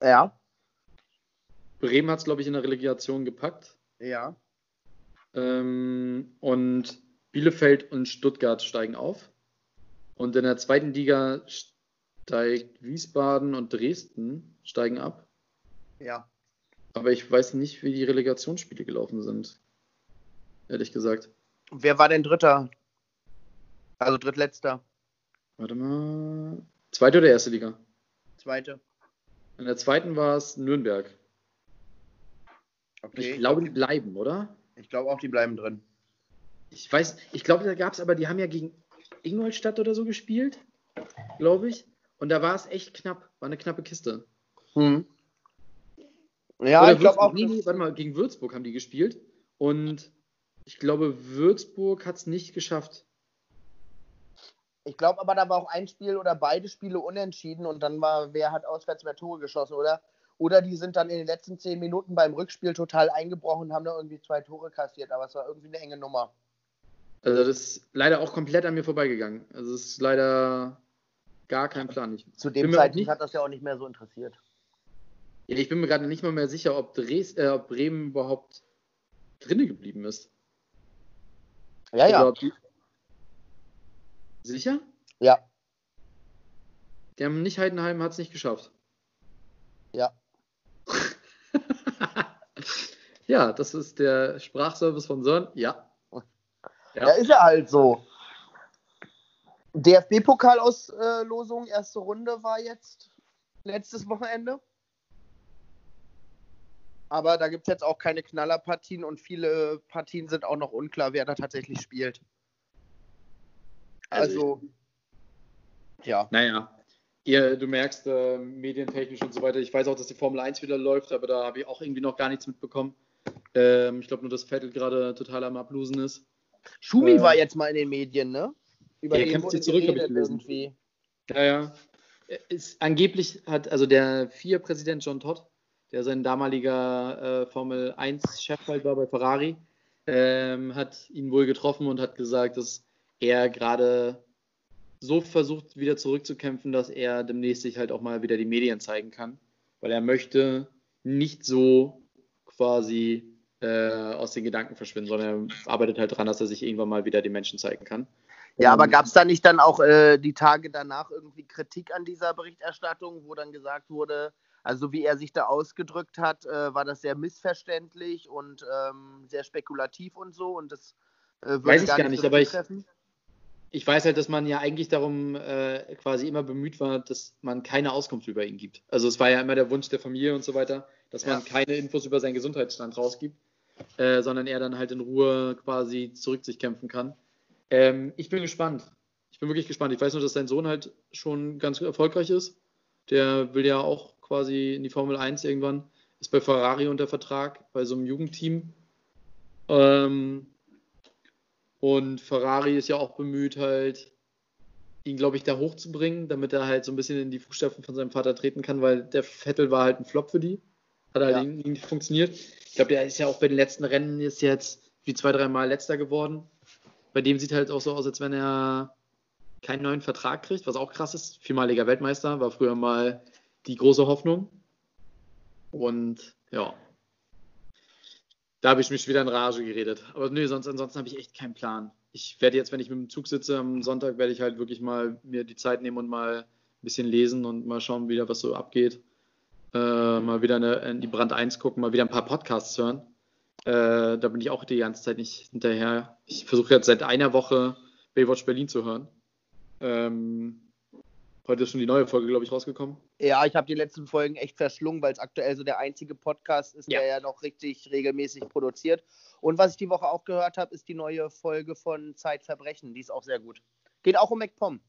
ja. Bremen hat es, glaube ich, in der Relegation gepackt. Ja. Ähm, und Bielefeld und Stuttgart steigen auf. Und in der zweiten Liga steigt Wiesbaden und Dresden steigen ab. Ja. Aber ich weiß nicht, wie die Relegationsspiele gelaufen sind. Ehrlich gesagt. Wer war denn Dritter? Also Drittletzter. Warte mal. Zweite oder erste Liga? Zweite. In der zweiten war es Nürnberg. Okay. Ich glaube, die bleiben, oder? Ich glaube auch, die bleiben drin. Ich weiß, ich glaube, da gab es aber, die haben ja gegen Ingolstadt oder so gespielt, glaube ich. Und da war es echt knapp, war eine knappe Kiste. Hm. Ja, Oder ich glaube auch. Nee, nee, warte mal, gegen Würzburg haben die gespielt. Und ich glaube, Würzburg hat es nicht geschafft. Ich glaube aber, da war auch ein Spiel oder beide Spiele unentschieden und dann war, wer hat auswärts mehr Tore geschossen, oder? Oder die sind dann in den letzten zehn Minuten beim Rückspiel total eingebrochen und haben da irgendwie zwei Tore kassiert, aber es war irgendwie eine enge Nummer. Also das ist leider auch komplett an mir vorbeigegangen. Also es ist leider gar kein Plan. Ich, Zu dem Zeitpunkt hat das ja auch nicht mehr so interessiert. Ja, ich bin mir gerade nicht mal mehr sicher, ob, Dres, äh, ob Bremen überhaupt drinne geblieben ist. Ja, ja. die- Sicher? Ja, Der nicht Heidenheim hat es nicht geschafft. ja. ja, das ist der Sprachservice von Sören. Ja. Ja, ist ja halt so. DFB-Pokalauslosung, erste Runde war jetzt letztes Wochenende. Aber da gibt es jetzt auch keine Knallerpartien und viele Partien sind auch noch unklar, wer da tatsächlich spielt. Also Also, ja. Naja, ihr, du merkst, äh, medientechnisch und so weiter. Ich weiß auch, dass die Formel 1 wieder läuft, aber da habe ich auch irgendwie noch gar nichts mitbekommen. Ähm, ich glaube nur, dass Vettel gerade total am Ablosen ist. Schumi Äh, war jetzt mal in den Medien, ne? Über der den kämpft sich zurück, geredet irgendwie. Ja, ja. Ist, angeblich hat also der FIA-Präsident John Todd, der sein damaliger äh, Formel 1-Chef halt war bei Ferrari, ähm, hat ihn wohl getroffen und hat gesagt, dass er gerade so versucht, wieder zurückzukämpfen, dass er demnächst sich halt auch mal wieder die Medien zeigen kann. Weil er möchte nicht so quasi äh, aus den Gedanken verschwinden, sondern er arbeitet halt dran, dass er sich irgendwann mal wieder den Menschen zeigen kann. Ja, aber Und- gab es da nicht dann auch äh, die Tage danach irgendwie Kritik an dieser Berichterstattung, wo dann gesagt wurde, also wie er sich da ausgedrückt hat, äh, war das sehr missverständlich und ähm, sehr spekulativ und so und das äh, Weiß ich gar nicht, so aber ich- ich weiß halt, dass man ja eigentlich darum äh, quasi immer bemüht war, dass man keine Auskunft über ihn gibt. Also es war ja immer der Wunsch der Familie und so weiter, dass man Ja. keine Infos über seinen Gesundheitsstand rausgibt, äh, sondern er dann halt in Ruhe quasi zurück sich kämpfen kann. Ähm, ich bin gespannt. Ich bin wirklich gespannt. Ich weiß nur, dass sein Sohn halt schon ganz erfolgreich ist. Der will ja auch quasi in die Formel 1 irgendwann. Ist bei Ferrari unter Vertrag, bei so einem Jugendteam. Ähm, und Ferrari ist ja auch bemüht, halt ihn, glaube ich, da hochzubringen, damit er halt so ein bisschen in die Fußstapfen von seinem Vater treten kann, weil der Vettel war halt ein Flop für die. Hat halt Ja. irgendwie nicht funktioniert. Ich glaube, der ist ja auch bei den letzten Rennen ist jetzt wie zwei, dreimal letzter geworden. Bei dem sieht halt auch so aus, als wenn er keinen neuen Vertrag kriegt, was auch krass ist. Viermaliger Weltmeister, war früher mal die große Hoffnung. Und ja, da habe ich mich wieder in Rage geredet. Aber nee, sonst, ansonsten habe ich echt keinen Plan. Ich werde jetzt, wenn ich mit dem Zug sitze am Sonntag, werde ich halt wirklich mal mir die Zeit nehmen und mal ein bisschen lesen und mal schauen, wieder was so abgeht. Äh, mal wieder in, in die Brand 1 gucken, mal wieder ein paar Podcasts hören. Äh, da bin ich auch die ganze Zeit nicht hinterher. Ich versuche jetzt seit einer Woche Baywatch Berlin zu hören. Ähm, heute ist schon die neue Folge, glaube ich, rausgekommen. Ja, ich habe die letzten Folgen echt verschlungen, weil es aktuell so der einzige Podcast ist, Ja. der ja noch richtig regelmäßig produziert. Und was ich die Woche auch gehört habe, ist die neue Folge von Zeitverbrechen. Die ist auch sehr gut. Geht auch um MacPom.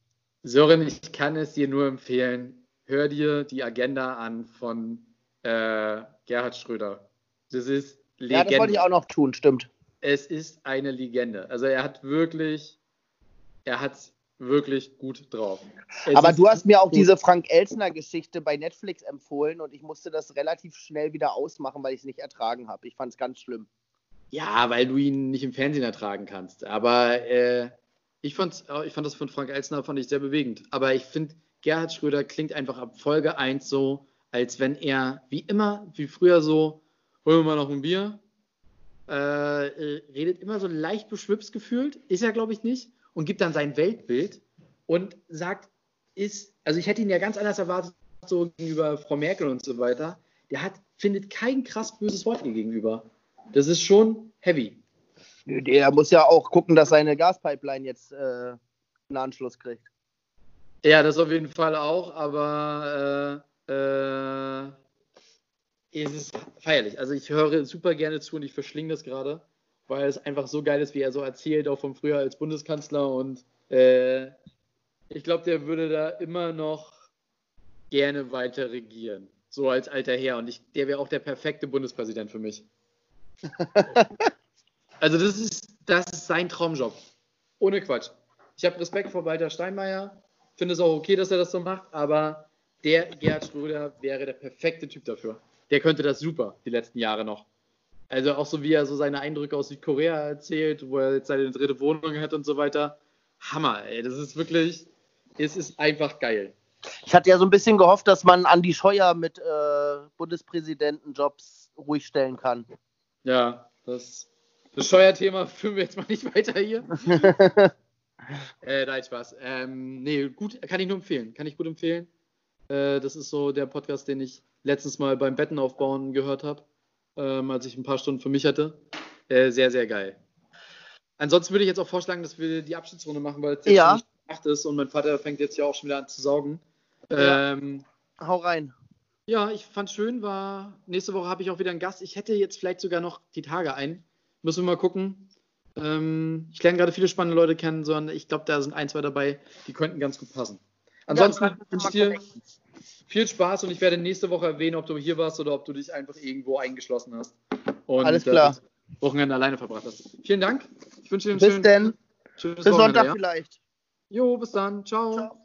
Sören, ich kann es dir nur empfehlen. Hör dir die Agenda an von äh, Gerhard Schröder. Das ist Legende. Ja, das wollte ich auch noch tun, stimmt. Es ist eine Legende. Also er hat wirklich, er hat wirklich gut drauf. Es Aber du hast mir auch diese Frank Elsner-Geschichte bei Netflix empfohlen und ich musste das relativ schnell wieder ausmachen, weil ich es nicht ertragen habe. Ich fand es ganz schlimm. Ja, weil du ihn nicht im Fernsehen ertragen kannst. Aber äh, ich, fand's, ich fand das von Frank Elsner fand ich sehr bewegend. Aber ich finde, Gerhard Schröder klingt einfach ab Folge 1 so, als wenn er wie immer, wie früher so, holen wir mal noch ein Bier. Äh, äh, redet immer so leicht beschwipst gefühlt, ist er glaube ich nicht, und gibt dann sein Weltbild und sagt, ist, also ich hätte ihn ja ganz anders erwartet, so gegenüber Frau Merkel und so weiter. Der hat, findet kein krass böses Wort ihr gegenüber. Das ist schon heavy. Der muss ja auch gucken, dass seine Gaspipeline jetzt äh, einen Anschluss kriegt. Ja, das auf jeden Fall auch, aber äh, äh, es ist feierlich. Also ich höre super gerne zu und ich verschlinge das gerade, weil es einfach so geil ist, wie er so erzählt, auch von früher als Bundeskanzler und äh, ich glaube, der würde da immer noch gerne weiter regieren. So als alter Herr. Und ich, der wäre auch der perfekte Bundespräsident für mich. also das ist, das ist sein Traumjob. Ohne Quatsch. Ich habe Respekt vor Walter Steinmeier. Finde es auch okay, dass er das so macht, aber der Gerhard Schröder wäre der perfekte Typ dafür. Der könnte das super, die letzten Jahre noch. Also auch so, wie er so seine Eindrücke aus Südkorea erzählt, wo er jetzt seine dritte Wohnung hat und so weiter. Hammer, ey. Das ist wirklich, es ist einfach geil. Ich hatte ja so ein bisschen gehofft, dass man Andi Scheuer mit äh, Bundespräsidentenjobs ruhig stellen kann. Ja, das, das Scheuer-Thema führen wir jetzt mal nicht weiter hier. äh, nein, Spaß. Ähm, nee, gut, kann ich nur empfehlen. Kann ich gut empfehlen. Äh, das ist so der Podcast, den ich letztens mal beim Betten aufbauen gehört habe, ähm, als ich ein paar Stunden für mich hatte. Äh, sehr, sehr geil. Ansonsten würde ich jetzt auch vorschlagen, dass wir die Abschiedsrunde machen, weil es jetzt Ja. schon acht ist und mein Vater fängt jetzt ja auch schon wieder an zu saugen. Ja. Ähm, Hau rein. ja, ich fand schön, war. Nächste Woche habe ich auch wieder einen Gast. Ich hätte jetzt vielleicht sogar noch die Tage ein. Müssen wir mal gucken. Ähm, ich lerne gerade viele spannende Leute kennen, sondern ich glaube, da sind ein, zwei dabei, die könnten ganz gut passen. Ansonsten Ja, wünsche ich dir viel Spaß und ich werde nächste Woche erwähnen, ob du hier warst oder ob du dich einfach irgendwo eingeschlossen hast. Und, Alles klar. Äh, Wochenende alleine verbracht hast. Vielen Dank. Ich wünsche dir einen Bis schönen, denn. schönes Bis. Sonntag Ja? vielleicht. Jo, bis dann. Ciao. Ciao.